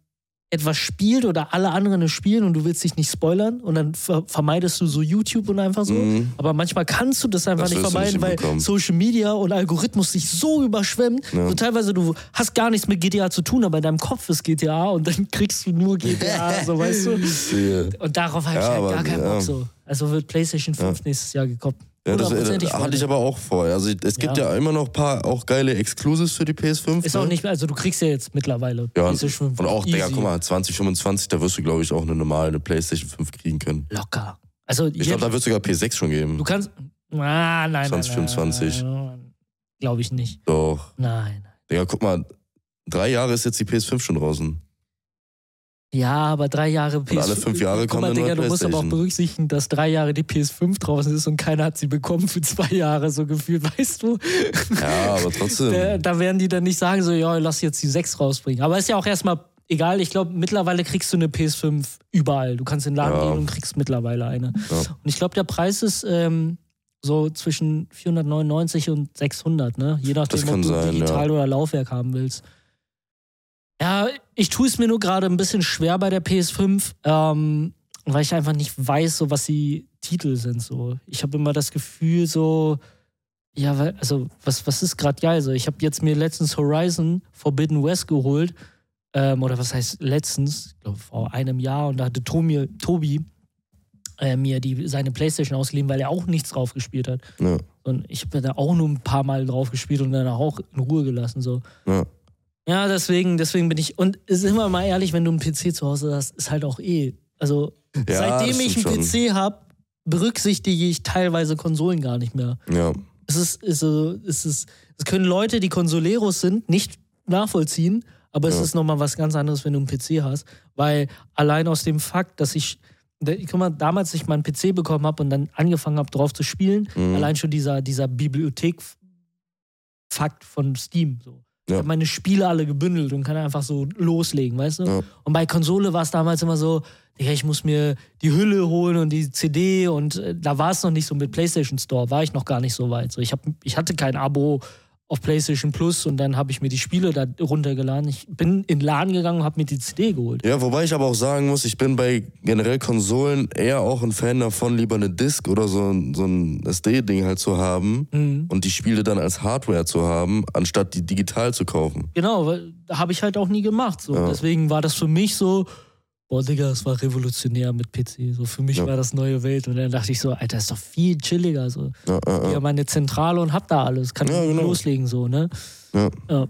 etwas spielt oder alle anderen es spielen und du willst dich nicht spoilern und dann ver vermeidest du so YouTube und einfach so. Mhm. Aber manchmal kannst du das einfach Das nicht vermeiden, nicht weil. Social Media und Algorithmus dich so überschwemmt. Ja. So teilweise du hast gar nichts mit GTA zu tun, aber in deinem Kopf ist GTA und dann kriegst du nur GTA, so weißt du. Und darauf habe ich Ja, halt gar keinen ja. Bock so. Also wird PlayStation 5 nächstes Jahr gekommen. Ja, das, äh, Hundertprozentig, hatte ich aber auch vor. Also es gibt Ja. ja, immer noch ein paar auch geile Exclusives für die PS5. Ist ne? auch nicht mehr, also du kriegst ja jetzt mittlerweile Ja, und, PlayStation 5. und auch, Digga, guck mal, 2025, da wirst du, glaube ich, auch eine normale PlayStation 5 kriegen können. Locker. Also Ich glaube, da wird es sogar PS6 schon geben. du kannst. Ah, nein, 2025. Nein, nein, Glaube ich nicht. Doch. Nein. Digga, guck mal, drei Jahre ist jetzt die PS5 schon draußen. Ja, aber drei Jahre PS5. alle fünf Jahre kommt mal, Digga, du musst aber auch berücksichtigen, dass drei Jahre die PS5 draußen ist und keiner hat sie bekommen für zwei Jahre, so gefühlt, weißt du? Ja, aber trotzdem. Da, da werden die dann nicht sagen, so, ja, lass jetzt die 6 rausbringen. Aber ist ja auch erstmal egal. Ich glaube, mittlerweile kriegst du eine PS5 überall. Du kannst in den Laden Ja. gehen und kriegst mittlerweile eine. Ja. Und ich glaube, der Preis ist ähm, so zwischen 499 und 600, ne? Je nachdem, ob du sein, digital ja. oder Laufwerk haben willst. Ja, ich tue es mir nur gerade ein bisschen schwer bei der PS5, ähm, weil ich einfach nicht weiß, so was die Titel sind. So, ich habe immer das Gefühl, so ja, also was was ist gerade geil? So, ich habe jetzt mir letztens Horizon Forbidden West geholt, ähm, oder was heißt letztens? Ich glaube vor einem Jahr und da hatte Tobi, Tobi äh, mir die seine PlayStation ausgeliehen, weil er auch nichts drauf gespielt hat. Ja, Und ich habe da auch nur ein paar Mal drauf gespielt und dann auch in Ruhe gelassen so. ja. Ja, deswegen, deswegen bin ich. Und es ist immer mal ehrlich, wenn du einen PC zu Hause hast, ist halt auch eh. Also, Ja, seitdem ich einen schon. PC habe, berücksichtige ich teilweise Konsolen gar nicht mehr. ja. Es ist, ist, so- es ist, es können Leute, die Konsoleros sind, nicht nachvollziehen, aber es Ja. ist nochmal was ganz anderes, wenn du einen PC hast. Weil allein aus dem Fakt, dass ich Guck mal, damals, als ich meinen PC bekommen habe und dann angefangen habe, drauf zu spielen, Mhm. allein schon dieser, dieser Bibliothek-Fakt von Steam. So. Ich Ja. habe meine Spiele alle gebündelt und kann einfach so loslegen, weißt du? Ja. Und bei Konsole war es damals immer so, ich muss mir die Hülle holen und die CD und äh, da war es noch nicht so mit PlayStation Store, war ich noch gar nicht so weit. So, ich, hab, ich hatte kein Abo auf PlayStation Plus und dann habe ich mir die Spiele da runtergeladen. Ich bin in den Laden gegangen und habe mir die CD geholt. Ja, wobei ich aber auch sagen muss, ich bin bei generell Konsolen eher auch ein Fan davon, lieber eine Disc oder so, ein- so ein SD-Ding halt zu haben Mhm. und die Spiele dann als Hardware zu haben, anstatt die digital zu kaufen. Genau, habe ich halt auch nie gemacht. So. Ja. Deswegen war das für mich so, boah, Digga, es war revolutionär mit PC. So für mich Ja. war das neue Welt. Und dann dachte ich so, Alter, ist doch viel chilliger. So. Ja, ja, Ja, ja. meine Zentrale und hab da alles. Kann Ja, ich genau. loslegen, so, ne? Ja. Ja.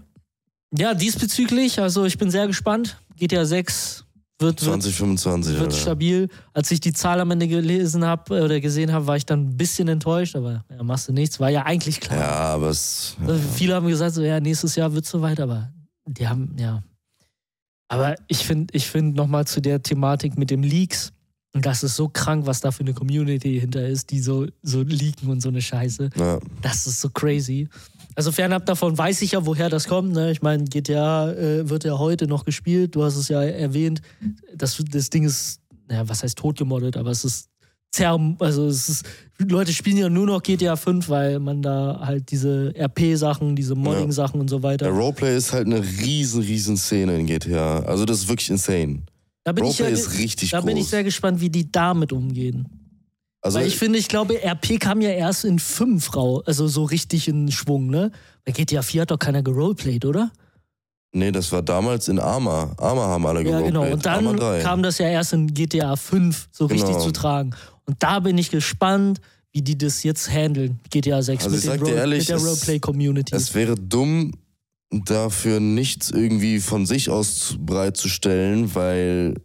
ja, diesbezüglich, also ich bin sehr gespannt. GTA 6 wird, wird, 2025, wird Alter. stabil. Als ich die Zahl am Ende gelesen habe oder gesehen habe, war ich dann ein bisschen enttäuscht, aber ja, machst du nichts. War ja eigentlich klar. Ja, aber es. Also Viele haben gesagt, so, ja, nächstes Jahr wird so weit, aber die haben, ja. Aber ich finde, ich finde nochmal zu der Thematik mit dem Leaks, und das ist so krank, was da für eine Community hinter ist, die so, so leaken und so eine Scheiße. Ja, Das ist so crazy. Also fernab davon weiß ich ja, woher das kommt. Ne? Ich meine, GTA äh, wird ja heute noch gespielt. Du hast es ja erwähnt. Das, das Ding ist, naja, was heißt totgemoddet, aber es ist zerm, also es ist, Leute spielen ja nur noch GTA 5, weil man da halt diese RP-Sachen, diese Modding-Sachen und so weiter. der Roleplay ist halt eine riesen, riesen Szene in GTA. Also das ist wirklich insane. Da bin, ich, ja, Roleplay ist richtig da groß. bin ich sehr gespannt, wie die damit umgehen. also Weil ich finde, ich glaube, RP kam ja erst in 5 raus, also so richtig in Schwung, ne? Bei GTA 4 hat doch keiner geroleplayed, oder? nee, das war damals in Arma. Arma haben alle Ja, genau. Und dann 3. kam das ja erst in GTA 5 so richtig Genau. zu tragen. Und da bin ich gespannt, wie die das jetzt handeln, GTA 6 Also mit, ich sag dir ehrlich, mit der es- Roleplay-Community. Es wäre dumm, dafür nichts irgendwie von sich aus bereitzustellen, weil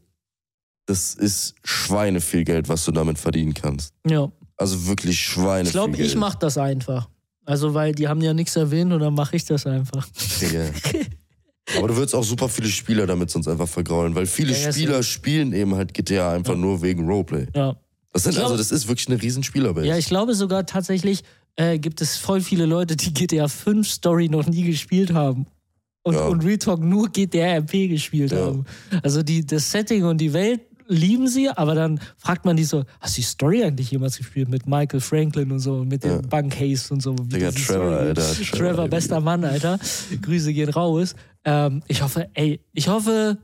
das ist Schweine viel Geld, was du damit verdienen kannst. Ja. Also wirklich Schweine Ich glaube, ich mache das einfach. Also, weil die haben ja nichts erwähnt und dann mache ich das einfach. Digga. Aber du würdest auch super viele Spieler damit sonst einfach vergraulen, weil viele Ja, ja, Spieler safe. spielen eben halt GTA einfach nur wegen Roleplay. Ja. Das sind glaub- also, das ist wirklich eine riesen Spielerbase. Ja, ich glaube sogar tatsächlich äh, gibt es voll viele Leute, die GTA 5 Story noch nie gespielt haben. Und, Ja. und Retalk nur GTA RP gespielt Ja. haben. Also die, das Setting und die Welt lieben sie, aber dann fragt man die so, hast du die Story eigentlich jemals gespielt mit Michael Franklin und so, mit dem Ja. Bankcase und so? Digga, Trevor, Story- Alter, Trevor, Trevor, bester Mann, Alter. Grüße gehen raus. Ähm, ich hoffe, ey, ich hoffe,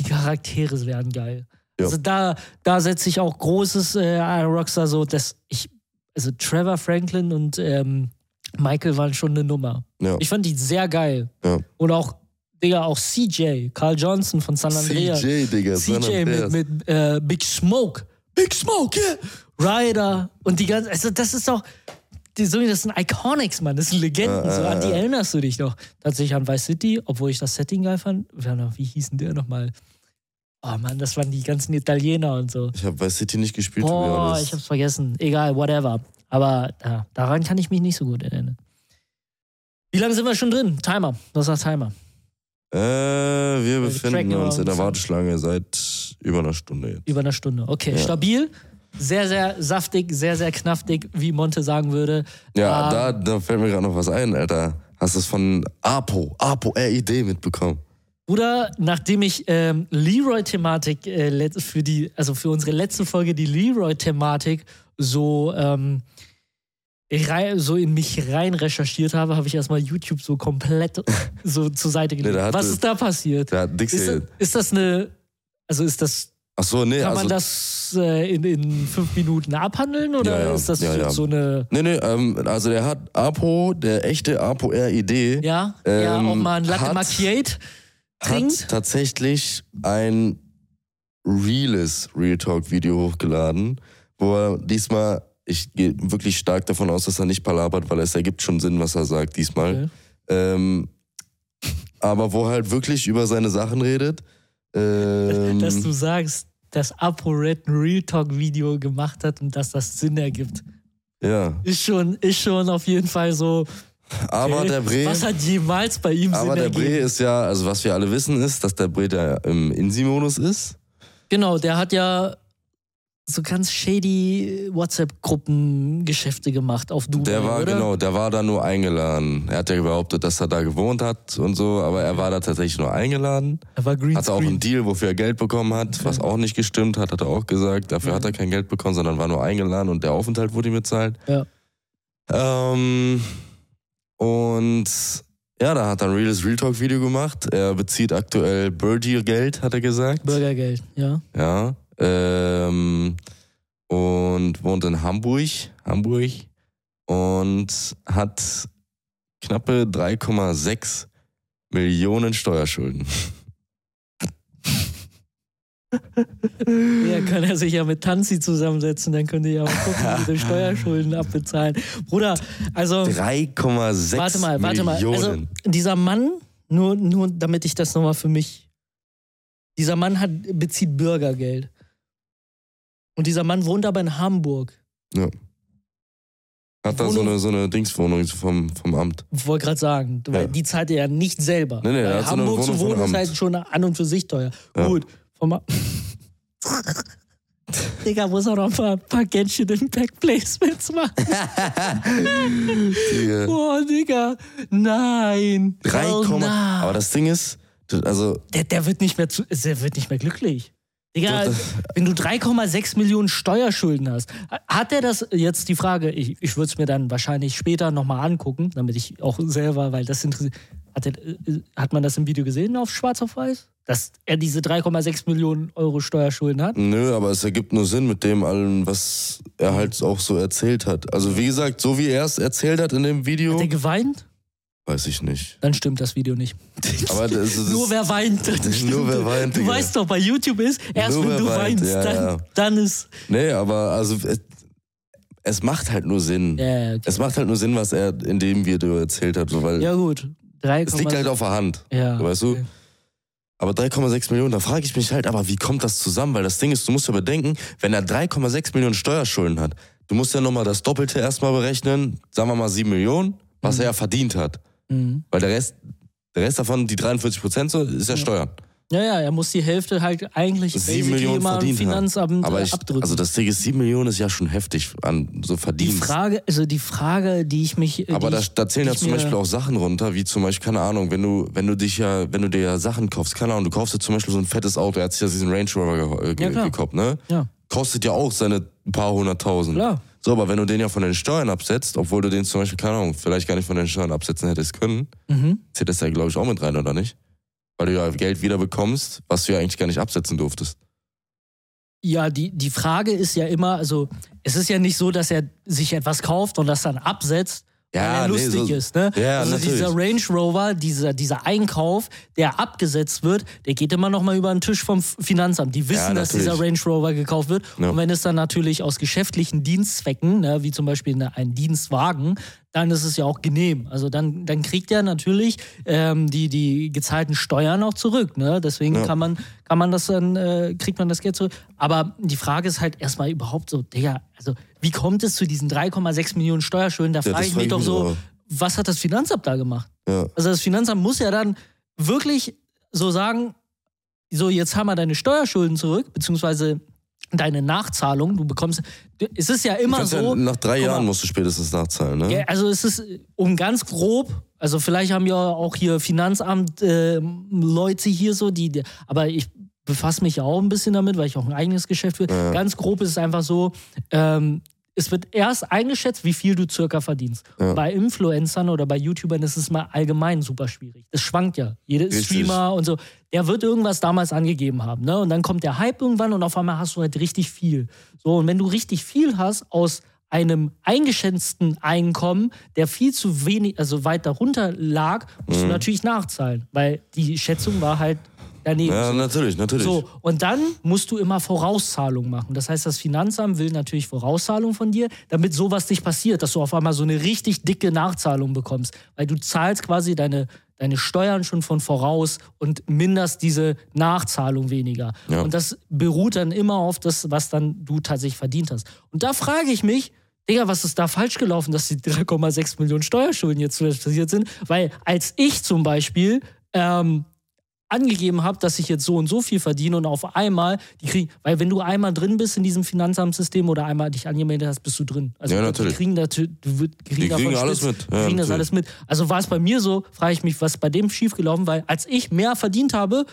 die Charaktere werden geil. Ja. Also da, da setze ich auch großes äh, Rockstar so, dass ich, also Trevor Franklin und ähm, Michael waren schon eine Nummer. Ja. Ich fand die sehr geil. Ja. Und auch, Digga, auch CJ, Carl Johnson von San Andreas. CJ, Digga. San CJ Andreas. mit, mit äh, Big Smoke. Big Smoke, yeah. Ryder und die ganze, also das ist doch, die, so, das sind Iconics, Mann, das sind Legenden. So, an die erinnerst du dich noch. Tatsächlich an Vice City, obwohl ich das Setting geil fand. Wie hießen der nochmal? Oh Mann, das waren die ganzen Italiener und so. Ich habe bei City nicht gespielt, honest. ich hab's vergessen. Egal, whatever. Aber ja, daran kann ich mich nicht so gut erinnern. Wie lange sind wir schon drin? Timer. Was sagt Timer? Äh, wir wir befinden uns in der. Warteschlange seit über einer Stunde jetzt. Über eine Stunde. Okay, Ja. stabil. Sehr, sehr saftig, sehr, sehr knaftig, wie Monte sagen würde. Ja, Ähm, da, da fällt mir gerade noch was ein, Alter. Hast du es von Apo, Apo RID mitbekommen? Bruder, nachdem ich ähm, Leroy-Thematik äh, für die, also für unsere letzte Folge die Leroy-Thematik so, ähm, so in mich rein recherchiert habe, habe ich erstmal YouTube so komplett so zur Seite gelegt. hatte- Was ist da passiert? Dix Ist das, ist das eine, also ist das, Ach so, nee, kann also. man das äh, in, in fünf Minuten abhandeln oder Ja, ja. ist das Ja, so, ja. eine, Nee, nee, ähm, also der hat Apo, der echte Apo RID, ja, ja, Ähm, auch mal ein Latte Macchiate trinkt? hat tatsächlich ein reales Real Talk Video hochgeladen, wo er diesmal, ich gehe wirklich stark davon aus, dass er nicht palabert, weil es ergibt schon Sinn, was er sagt diesmal. Okay. Ähm, aber wo er halt wirklich über seine Sachen redet. Ähm, dass du sagst, dass ApoRed ein Real Talk Video gemacht hat und dass das Sinn ergibt. ja, Ist schon, ist schon auf jeden Fall so. Aber okay, der Bre, Was hat jemals bei ihm aber Sinn der? Bre ist ja, also was wir alle wissen ist, dass der Bre der im Insi-Modus ist. Genau, der hat ja so ganz shady WhatsApp-Gruppengeschäfte gemacht auf Dubai, Der war, oder? genau, der war da nur eingeladen. Er hat ja behauptet, dass er da gewohnt hat und so, aber er war da tatsächlich nur eingeladen. Er war Green Hatte auch einen Deal, wofür er Geld bekommen hat, was auch nicht gestimmt hat, hat er auch gesagt. Dafür hat er kein Geld bekommen, sondern war nur eingeladen und der Aufenthalt wurde ihm bezahlt. Ja. Ähm, und ja, da hat er ein reales Real Talk Video gemacht. Er bezieht aktuell Birdie-Geld, hat er gesagt. Bürgergeld, ja. Ja. Ähm, und wohnt in Hamburg, Hamburg und hat knappe 3,6 Millionen Steuerschulden. Ja, kann er sich ja mit Tanzi zusammensetzen, dann könnt ihr ja auch gucken, wie die Steuerschulden abbezahlen. Bruder, also 3,6 warte mal, warte mal. Millionen. Also dieser Mann, nur, nur damit ich das nochmal für mich. Dieser Mann hat, bezieht Bürgergeld. Und dieser Mann wohnt aber in Hamburg. Hat da so eine, so eine Dingswohnung vom, vom Amt. Ich wollte gerade sagen, weil Ja. die zahlt er ja nicht selber. Nee, nee, hat so Hamburg zu wohnen ist halt schon an und für sich teuer. Ja. Gut, vom A Digga, muss auch noch ein paar, paar Genshin Impact Placements machen. Oh, Digga. Nein. 3, Oh, nein. aber das Ding ist, also der, der wird nicht mehr zu, der wird nicht mehr glücklich. Digga, wenn du 3,6 Millionen Steuerschulden hast, hat er das jetzt die Frage, ich, ich würde es mir dann wahrscheinlich später nochmal angucken, damit ich auch selber, weil das interessiert. Hat, äh, hat man das im Video gesehen auf Schwarz auf Weiß? Dass er diese 3,6 Millionen Euro Steuerschulden hat? Nö, aber es ergibt nur Sinn mit dem allem, was er halt auch so erzählt hat. Also wie gesagt, so wie er es erzählt hat in dem Video, Hat er geweint? weiß ich nicht. Dann stimmt das Video nicht. Aber das, das Nur wer weint, Nur wer weint, Du Digga. weißt doch, bei YouTube ist, erst Nur wenn du weint, weinst, ja, dann, ja. dann ist. Nee, aber also es, es macht halt nur Sinn. Ja, okay. Es macht halt nur Sinn, was er in dem Video erzählt hat, so, weil ja gut. 3, es liegt halt auf der Hand. ja, weißt du? Aber 3,6 Millionen, da frage ich mich halt, aber wie kommt das zusammen? Weil das Ding ist, du musst ja bedenken, wenn er 3,6 Millionen Steuerschulden hat, du musst ja nochmal das Doppelte erstmal berechnen, sagen wir mal 7 Millionen, was er ja verdient hat. Mhm. Weil der Rest, der Rest davon, die 43 Prozent so, ist ja Steuern. Ja, ja, er muss die Hälfte halt eigentlich Sieben Millionen immer verdient haben. Finanzamt Aber äh, ich, abdrücken. also das Ding ist, 7 Millionen ist ja schon heftig an so die Verdienst. Frage, also die Frage, die ich mich. äh, Aber die da, ich, da zählen die ja zum Beispiel auch Sachen runter, wie zum Beispiel, keine Ahnung, wenn du, wenn du dich ja, wenn du dir ja Sachen kaufst, keine Ahnung, du kaufst dir zum Beispiel so ein fettes Auto, er hat sich ja diesen Range Rover ge Ja, ge klar. gekauft, ne? Ja, Kostet ja auch seine paar hunderttausend. klar. So, aber wenn du den ja von den Steuern absetzt, obwohl du den zum Beispiel, keine Ahnung, vielleicht gar nicht von den Steuern absetzen hättest können, Mhm. zählt das ja, glaube ich, auch mit rein, oder nicht? Weil du ja Geld wieder bekommst, was du ja eigentlich gar nicht absetzen durftest. Ja, die, die Frage ist ja immer, also es ist ja nicht so, dass er sich etwas kauft und das dann absetzt, Ja, weil er nee, lustig so- ist. Ne? Ja, also natürlich. dieser Range Rover, dieser, dieser Einkauf, der abgesetzt wird, der geht immer noch mal über den Tisch vom Finanzamt. Die wissen, Ja, dass dieser Range Rover gekauft wird. Ja. Und wenn es dann natürlich aus geschäftlichen Dienstzwecken, ne, wie zum Beispiel ein Dienstwagen, dann ist es ja auch genehm. Also dann, dann kriegt er natürlich ähm, die, die gezahlten Steuern auch zurück. Ne? Deswegen Ja. kann man, kann man das dann, äh, kriegt man das Geld zurück. Aber die Frage ist halt erstmal überhaupt so, Digga, also wie kommt es zu diesen 3,6 Millionen Steuerschulden? Da Ja, frage ich mich ich doch mich so, auch. was hat das Finanzamt da gemacht? Ja. Also das Finanzamt muss ja dann wirklich so sagen, so jetzt haben wir deine Steuerschulden zurück, beziehungsweise deine Nachzahlung. Du bekommst, es ist ja immer so. ja, nach drei guck Jahren mal, musst du spätestens nachzahlen, ne? ja, also es ist um ganz grob, also vielleicht haben ja auch hier Finanzamt äh, Leute hier so, die, die- aber ich befasse mich ja auch ein bisschen damit, weil ich auch ein eigenes Geschäft will. Ja. Ganz grob ist es einfach so, ähm, es wird erst eingeschätzt, wie viel du circa verdienst. Ja. Bei Influencern oder bei YouTubern ist es mal allgemein super schwierig. Das schwankt ja. Jeder Richtig. Streamer und so, der wird irgendwas damals angegeben haben. Ne? Und dann kommt der Hype irgendwann und auf einmal hast du halt richtig viel. So, und wenn du richtig viel hast aus einem eingeschätzten Einkommen, der viel zu wenig, also weit darunter lag, musst Mhm. du natürlich nachzahlen, weil die Schätzung war halt daneben. Ja, natürlich, natürlich. So, und dann musst du immer Vorauszahlung machen. Das heißt, das Finanzamt will natürlich Vorauszahlung von dir, damit sowas nicht passiert, dass du auf einmal so eine richtig dicke Nachzahlung bekommst. Weil du zahlst quasi deine, deine Steuern schon von voraus und minderst diese Nachzahlung weniger. Ja. Und das beruht dann immer auf das, was dann du tatsächlich verdient hast. Und da frage ich mich, Digga, was ist da falsch gelaufen, dass die 3,6 Millionen Steuerschulden jetzt passiert sind? Weil als ich zum Beispiel ähm, angegeben habe, dass ich jetzt so und so viel verdiene und auf einmal, die kriegen, weil wenn du einmal drin bist in diesem Finanzamtssystem oder einmal dich angemeldet hast, bist du drin. Also Ja, die natürlich. kriegen, natürlich, du kriegen, Die kriegen alles Stütz, mit. Die Ja, kriegen das natürlich. alles mit. Also war es bei mir so, frage ich mich, was bei dem schiefgelaufen, weil als ich mehr verdient habe,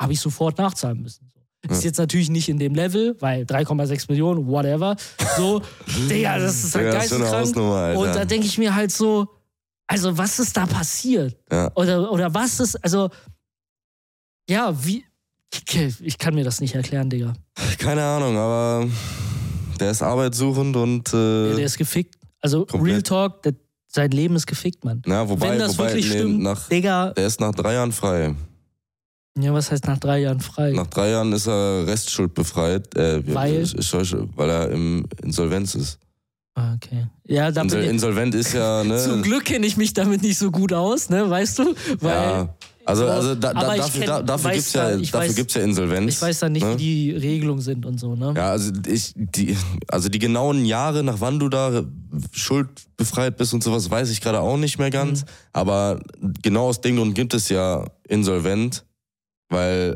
habe ich sofort nachzahlen müssen. Ist jetzt natürlich nicht in dem Level, weil 3,6 Millionen, whatever. So, Digga, das ist halt Ja, geisteskrank. Und da denke ich mir halt so, also was ist da passiert? Ja. Oder, oder was ist, also, ja, wie, ich, kann mir das nicht erklären, Digga. Keine Ahnung, aber der ist arbeitssuchend und äh, der ist gefickt. Also, komplett. Real Talk, der, sein Leben ist gefickt, Mann. na, wobei, Wenn das wobei wirklich nee, stimmt, nach, Digga, der ist nach drei Jahren frei. ja, was heißt nach drei Jahren frei? Nach drei Jahren ist er restschuldbefreit, äh, Weil? Weil er im Insolvenz ist. Ah, okay. Ja, da Insol bin ich, Insolvent ist ja, ne? zum Glück kenne ich mich damit nicht so gut aus, ne, weißt du? Weil ja. Also, so, also da, da, dafür, kenn- da, dafür weiß gibt's ja, da- ich dafür weiß- gibt's ja Insolvenz. ich weiß dann nicht, ne? wie die Regelungen sind und so, ne? Ja, also ich, die, also die genauen Jahre, nach wann du da schuldbefreit bist und sowas, weiß ich gerade auch nicht mehr ganz. Mhm. Aber genau aus dem Grund gibt es ja insolvent, weil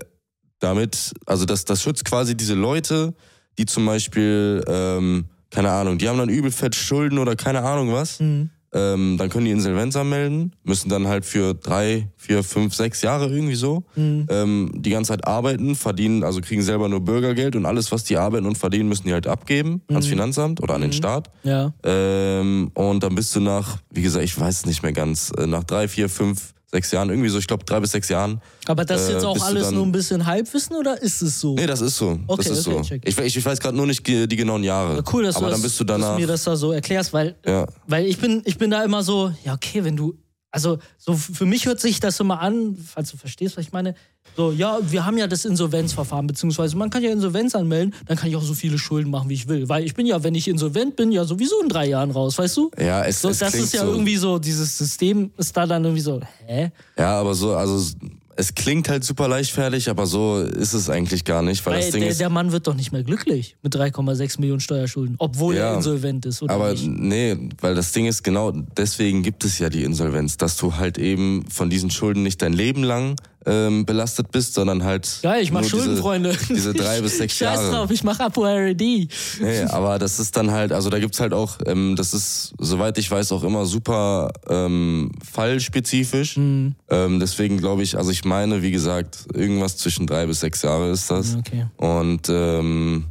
damit, also das, das schützt quasi diese Leute, die zum Beispiel, ähm, keine Ahnung, die haben dann übel fett Schulden oder keine Ahnung was. Mhm. Ähm, dann können die Insolvenz anmelden, müssen dann halt für drei, vier, fünf, sechs Jahre irgendwie so Mhm. ähm, die ganze Zeit arbeiten, verdienen, also kriegen selber nur Bürgergeld und alles, was die arbeiten und verdienen, müssen die halt abgeben ans Mhm. Finanzamt oder an den Staat. Ja. Ähm, und dann bist du nach, wie gesagt, ich weiß es nicht mehr ganz, äh, nach drei, vier, fünf, sechs Jahren, irgendwie so, ich glaube drei bis sechs Jahren. Aber das ist Äh, jetzt auch bist du alles dann- nur ein bisschen Halbwissen oder ist es so? Nee, das ist so. Okay, das ist okay, so. check. Ich, ich, ich weiß gerade nur nicht die, die genauen Jahre. Ja, cool, dass Aber du dann das, bist du dass danach. mir das da so erklärst, weil, ja. weil ich bin, ich bin da immer so, ja, okay, wenn du, also so für mich hört sich das immer an, falls du verstehst, was ich meine. So, ja, wir haben ja das Insolvenzverfahren, beziehungsweise man kann ja Insolvenz anmelden, dann kann ich auch so viele Schulden machen, wie ich will. Weil ich bin ja, wenn ich insolvent bin, ja sowieso in drei Jahren raus, weißt du? Ja, es, So, es das ist ja so. irgendwie so, dieses System ist da dann irgendwie so, hä? Ja, aber so, also es klingt halt super leichtfertig, aber so ist es eigentlich gar nicht, weil, Weil das Ding der, ist. der Mann wird doch nicht mehr glücklich mit 3,6 Millionen Steuerschulden, obwohl er Ja, insolvent ist, oder Aber nicht? nee, weil das Ding ist genau, deswegen gibt es ja die Insolvenz, dass du halt eben von diesen Schulden nicht dein Leben lang ähm, belastet bist, sondern halt. Geil, ich mach nur Schulden, diese, Freunde. Diese drei bis sechs Scheiß Jahre. drauf, ich mach Apo RD. Nee, aber das ist dann halt, also da gibt's halt auch, ähm, das ist, soweit ich weiß, auch immer super ähm, fallspezifisch. Mhm. Ähm, deswegen glaube ich, also ich meine, wie gesagt, irgendwas zwischen drei bis sechs Jahre ist das. Okay. Und ähm,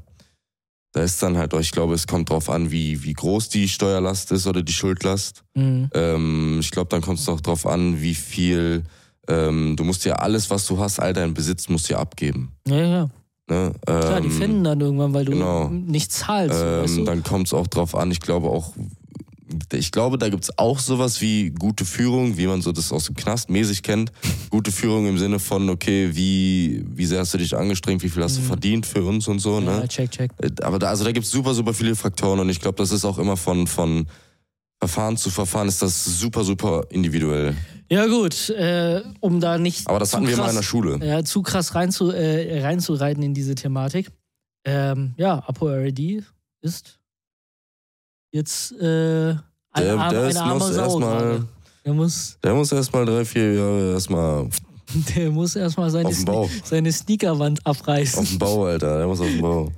da ist dann halt, ich glaube, es kommt drauf an, wie, wie groß die Steuerlast ist oder die Schuldlast. Mhm. Ähm, ich glaube, dann kommt es auch drauf an, wie viel, ähm, du musst ja alles, was du hast, all dein Besitz, musst du ja abgeben. Ja, ja. Ne? Klar, die Ähm, finden dann irgendwann, weil du genau. nicht zahlst. ähm, weißt du? Dann kommt es auch drauf an, ich glaube auch, ich glaube, da gibt's auch sowas wie gute Führung, wie man so das aus dem Knast mäßig kennt. Gute Führung im Sinne von, okay, wie, wie sehr hast du dich angestrengt, wie viel hast du verdient für uns und so, ne? Mhm. ja, check, check. Äh, Aber da, also da gibt's super, super viele Faktoren und ich glaube, das ist auch immer von, von Verfahren zu Verfahren ist das super, super individuell. Ja, gut, äh, um da nicht. Aber das zu hatten wir mal krass, in der Schule. Ja, zu krass rein zu, äh, reinzureiten in diese Thematik. Ähm, ja, Apo RD ist jetzt äh, eine, Der- arme, der eine ist- arme muss Sau erstmal-. Der muss, Der muss erstmal drei, vier Jahre erstmal der muss erstmal seine. Sne seine Sneakerwand abreißen. auf dem Bau, Alter. Der muss auf dem Bau.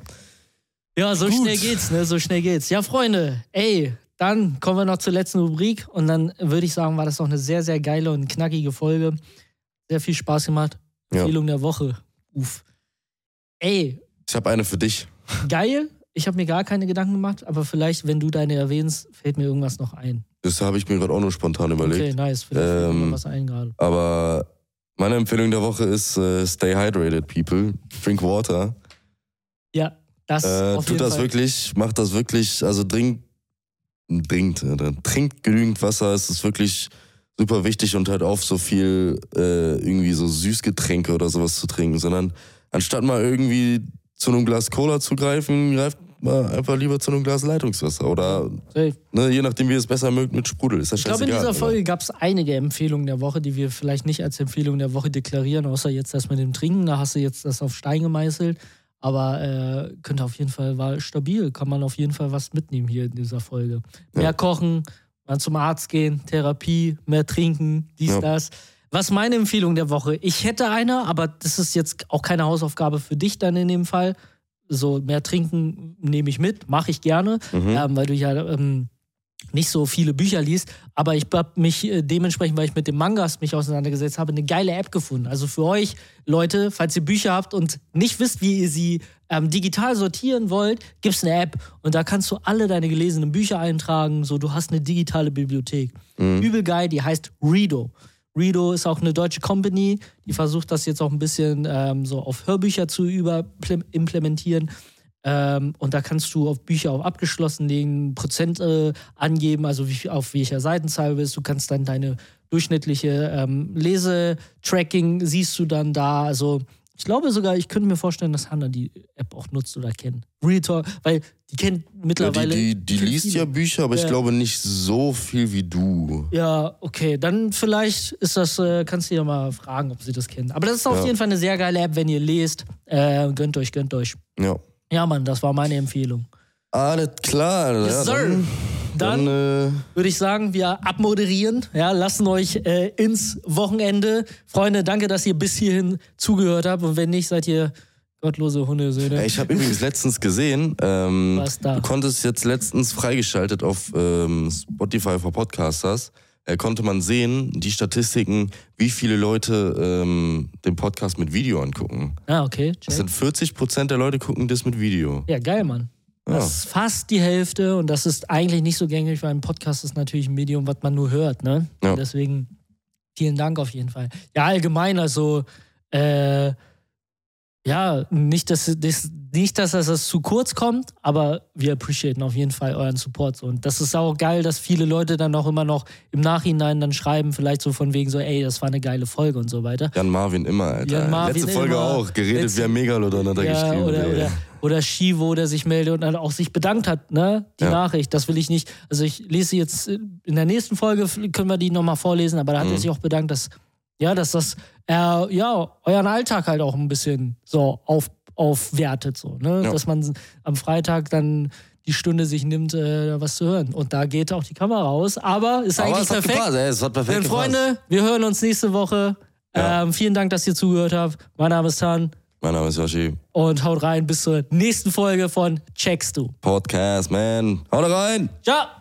Ja, so Gut. schnell geht's, ne? So schnell geht's. Ja, Freunde, ey, dann kommen wir noch zur letzten Rubrik und dann würde ich sagen, war das noch eine sehr, sehr geile und knackige Folge. Sehr viel Spaß gemacht. Ja. Empfehlung der Woche. Uff. Ey, Ich habe eine für dich. geil. Ich habe mir gar keine Gedanken gemacht, aber vielleicht, wenn du deine erwähnst, fällt mir irgendwas noch ein. Das habe ich mir gerade auch nur spontan überlegt. Okay, nice. Vielleicht fällt mir Ähm, was ein gerade. Aber meine Empfehlung der Woche ist äh, Stay hydrated, people. Drink water. Ja, das Äh, tut das Fall. wirklich, macht das wirklich, also trinkt, trinkt, oder trinkt genügend Wasser. Es ist wirklich super wichtig und hört auf, so viel äh, irgendwie so Süßgetränke oder sowas zu trinken, sondern anstatt mal irgendwie zu einem Glas Cola zu greifen, greift mal einfach lieber zu einem Glas Leitungswasser oder ne, je nachdem, wie ihr es besser mögt, mit Sprudel. Ist ja Ich glaube, in dieser Folge gab es einige Empfehlungen der Woche, die wir vielleicht nicht als Empfehlung der Woche deklarieren, außer jetzt das mit dem Trinken. Da hast du jetzt das auf Stein gemeißelt. Aber äh, könnte auf jeden Fall, war stabil, kann man auf jeden Fall was mitnehmen hier in dieser Folge. Mehr Ja. kochen, mal zum Arzt gehen, Therapie, mehr trinken, dies, Ja. das. Was meine Empfehlung der Woche? Ich hätte eine, aber das ist jetzt auch keine Hausaufgabe für dich dann in dem Fall. So mehr trinken nehme ich mit, mache ich gerne, Mhm. ähm, weil du ja ähm, nicht so viele Bücher liest. Aber ich habe mich äh, dementsprechend, weil ich mit den Mangas mich auseinandergesetzt habe, eine geile App gefunden. Also für euch Leute, falls ihr Bücher habt und nicht wisst, wie ihr sie ähm, digital sortieren wollt, gibt es eine App und da kannst du alle deine gelesenen Bücher eintragen. So, du hast eine digitale Bibliothek. Übel geil, die heißt Redo. Redo ist auch eine deutsche Company, die versucht das jetzt auch ein bisschen ähm, so auf Hörbücher zu über implementieren. Ähm, und da kannst du auf Bücher auch abgeschlossen legen, Prozent äh, angeben, also wie, auf welcher Seitenzahl bist. Du kannst dann deine durchschnittliche ähm, Lesetracking siehst du dann da. Also ich glaube sogar, ich könnte mir vorstellen, dass Hannah die App auch nutzt oder kennt. Real Talk, weil die kennt Ja, mittlerweile. die, die, die kennt liest viele. ja Bücher, aber ich Ja. glaube nicht so viel wie du. Ja, okay, dann vielleicht ist das, äh, kannst du ja mal fragen, ob sie das kennen. Aber das ist auf Ja. jeden Fall eine sehr geile App, wenn ihr lest. Äh, gönnt euch, gönnt euch. Ja. Ja, Mann, das war meine Empfehlung. Alles klar. Yes, ja, sir. dann, Dann, dann, äh, würde ich sagen, wir abmoderieren, ja, lassen euch äh, ins Wochenende. Freunde, danke, dass ihr bis hierhin zugehört habt. Und wenn nicht, seid ihr gottlose Hundesöhne. Ich habe übrigens letztens gesehen, ähm, Was da? du konntest jetzt letztens freigeschaltet auf ähm, Spotify for Podcasters, äh, konnte man sehen, die Statistiken, wie viele Leute ähm, den Podcast mit Video angucken. Ah, okay. Das Check. sind 40 Prozent der Leute gucken das mit Video. Ja, geil, Mann. Das Ja. ist fast die Hälfte und das ist eigentlich nicht so gängig, weil ein Podcast ist natürlich ein Medium, was man nur hört, ne? Ja. Deswegen vielen Dank auf jeden Fall. Ja, allgemein, also äh, ja, nicht, dass, das, nicht, dass das zu kurz kommt, aber wir appreciaten auf jeden Fall euren Support. Und das ist auch geil, dass viele Leute dann auch immer noch im Nachhinein dann schreiben, vielleicht so von wegen so, ey, das war eine geile Folge und so weiter. Jan Marvin immer, Alter. Jan Marvin Letzte Folge immer. auch, geredet Letzte- wie ein Megalodon hat er Ja, geschrieben. oder, ey. oder, oder Shivo, der sich meldet und dann auch sich bedankt hat, ne? Die Ja. Nachricht, das will ich nicht. Also ich lese jetzt in der nächsten Folge, können wir die nochmal vorlesen, aber da hat Mhm. er sich auch bedankt, dass, ja, dass das, äh, ja, euren Alltag halt auch ein bisschen so auf, aufwertet, so, ne? Ja. Dass man am Freitag dann die Stunde sich nimmt, äh, was zu hören. Und da geht auch die Kamera aus, aber ist Aber eigentlich es perfekt. gepasst, ey, es hat perfekt Denn gepasst. Freunde, wir hören uns nächste Woche. Ja. Ähm, vielen Dank, dass ihr zugehört habt. Mein Name ist Tan Mein Name ist Yoshi. und haut rein bis zur nächsten Folge von Checkst du. Podcast, man. Haut rein! Ciao!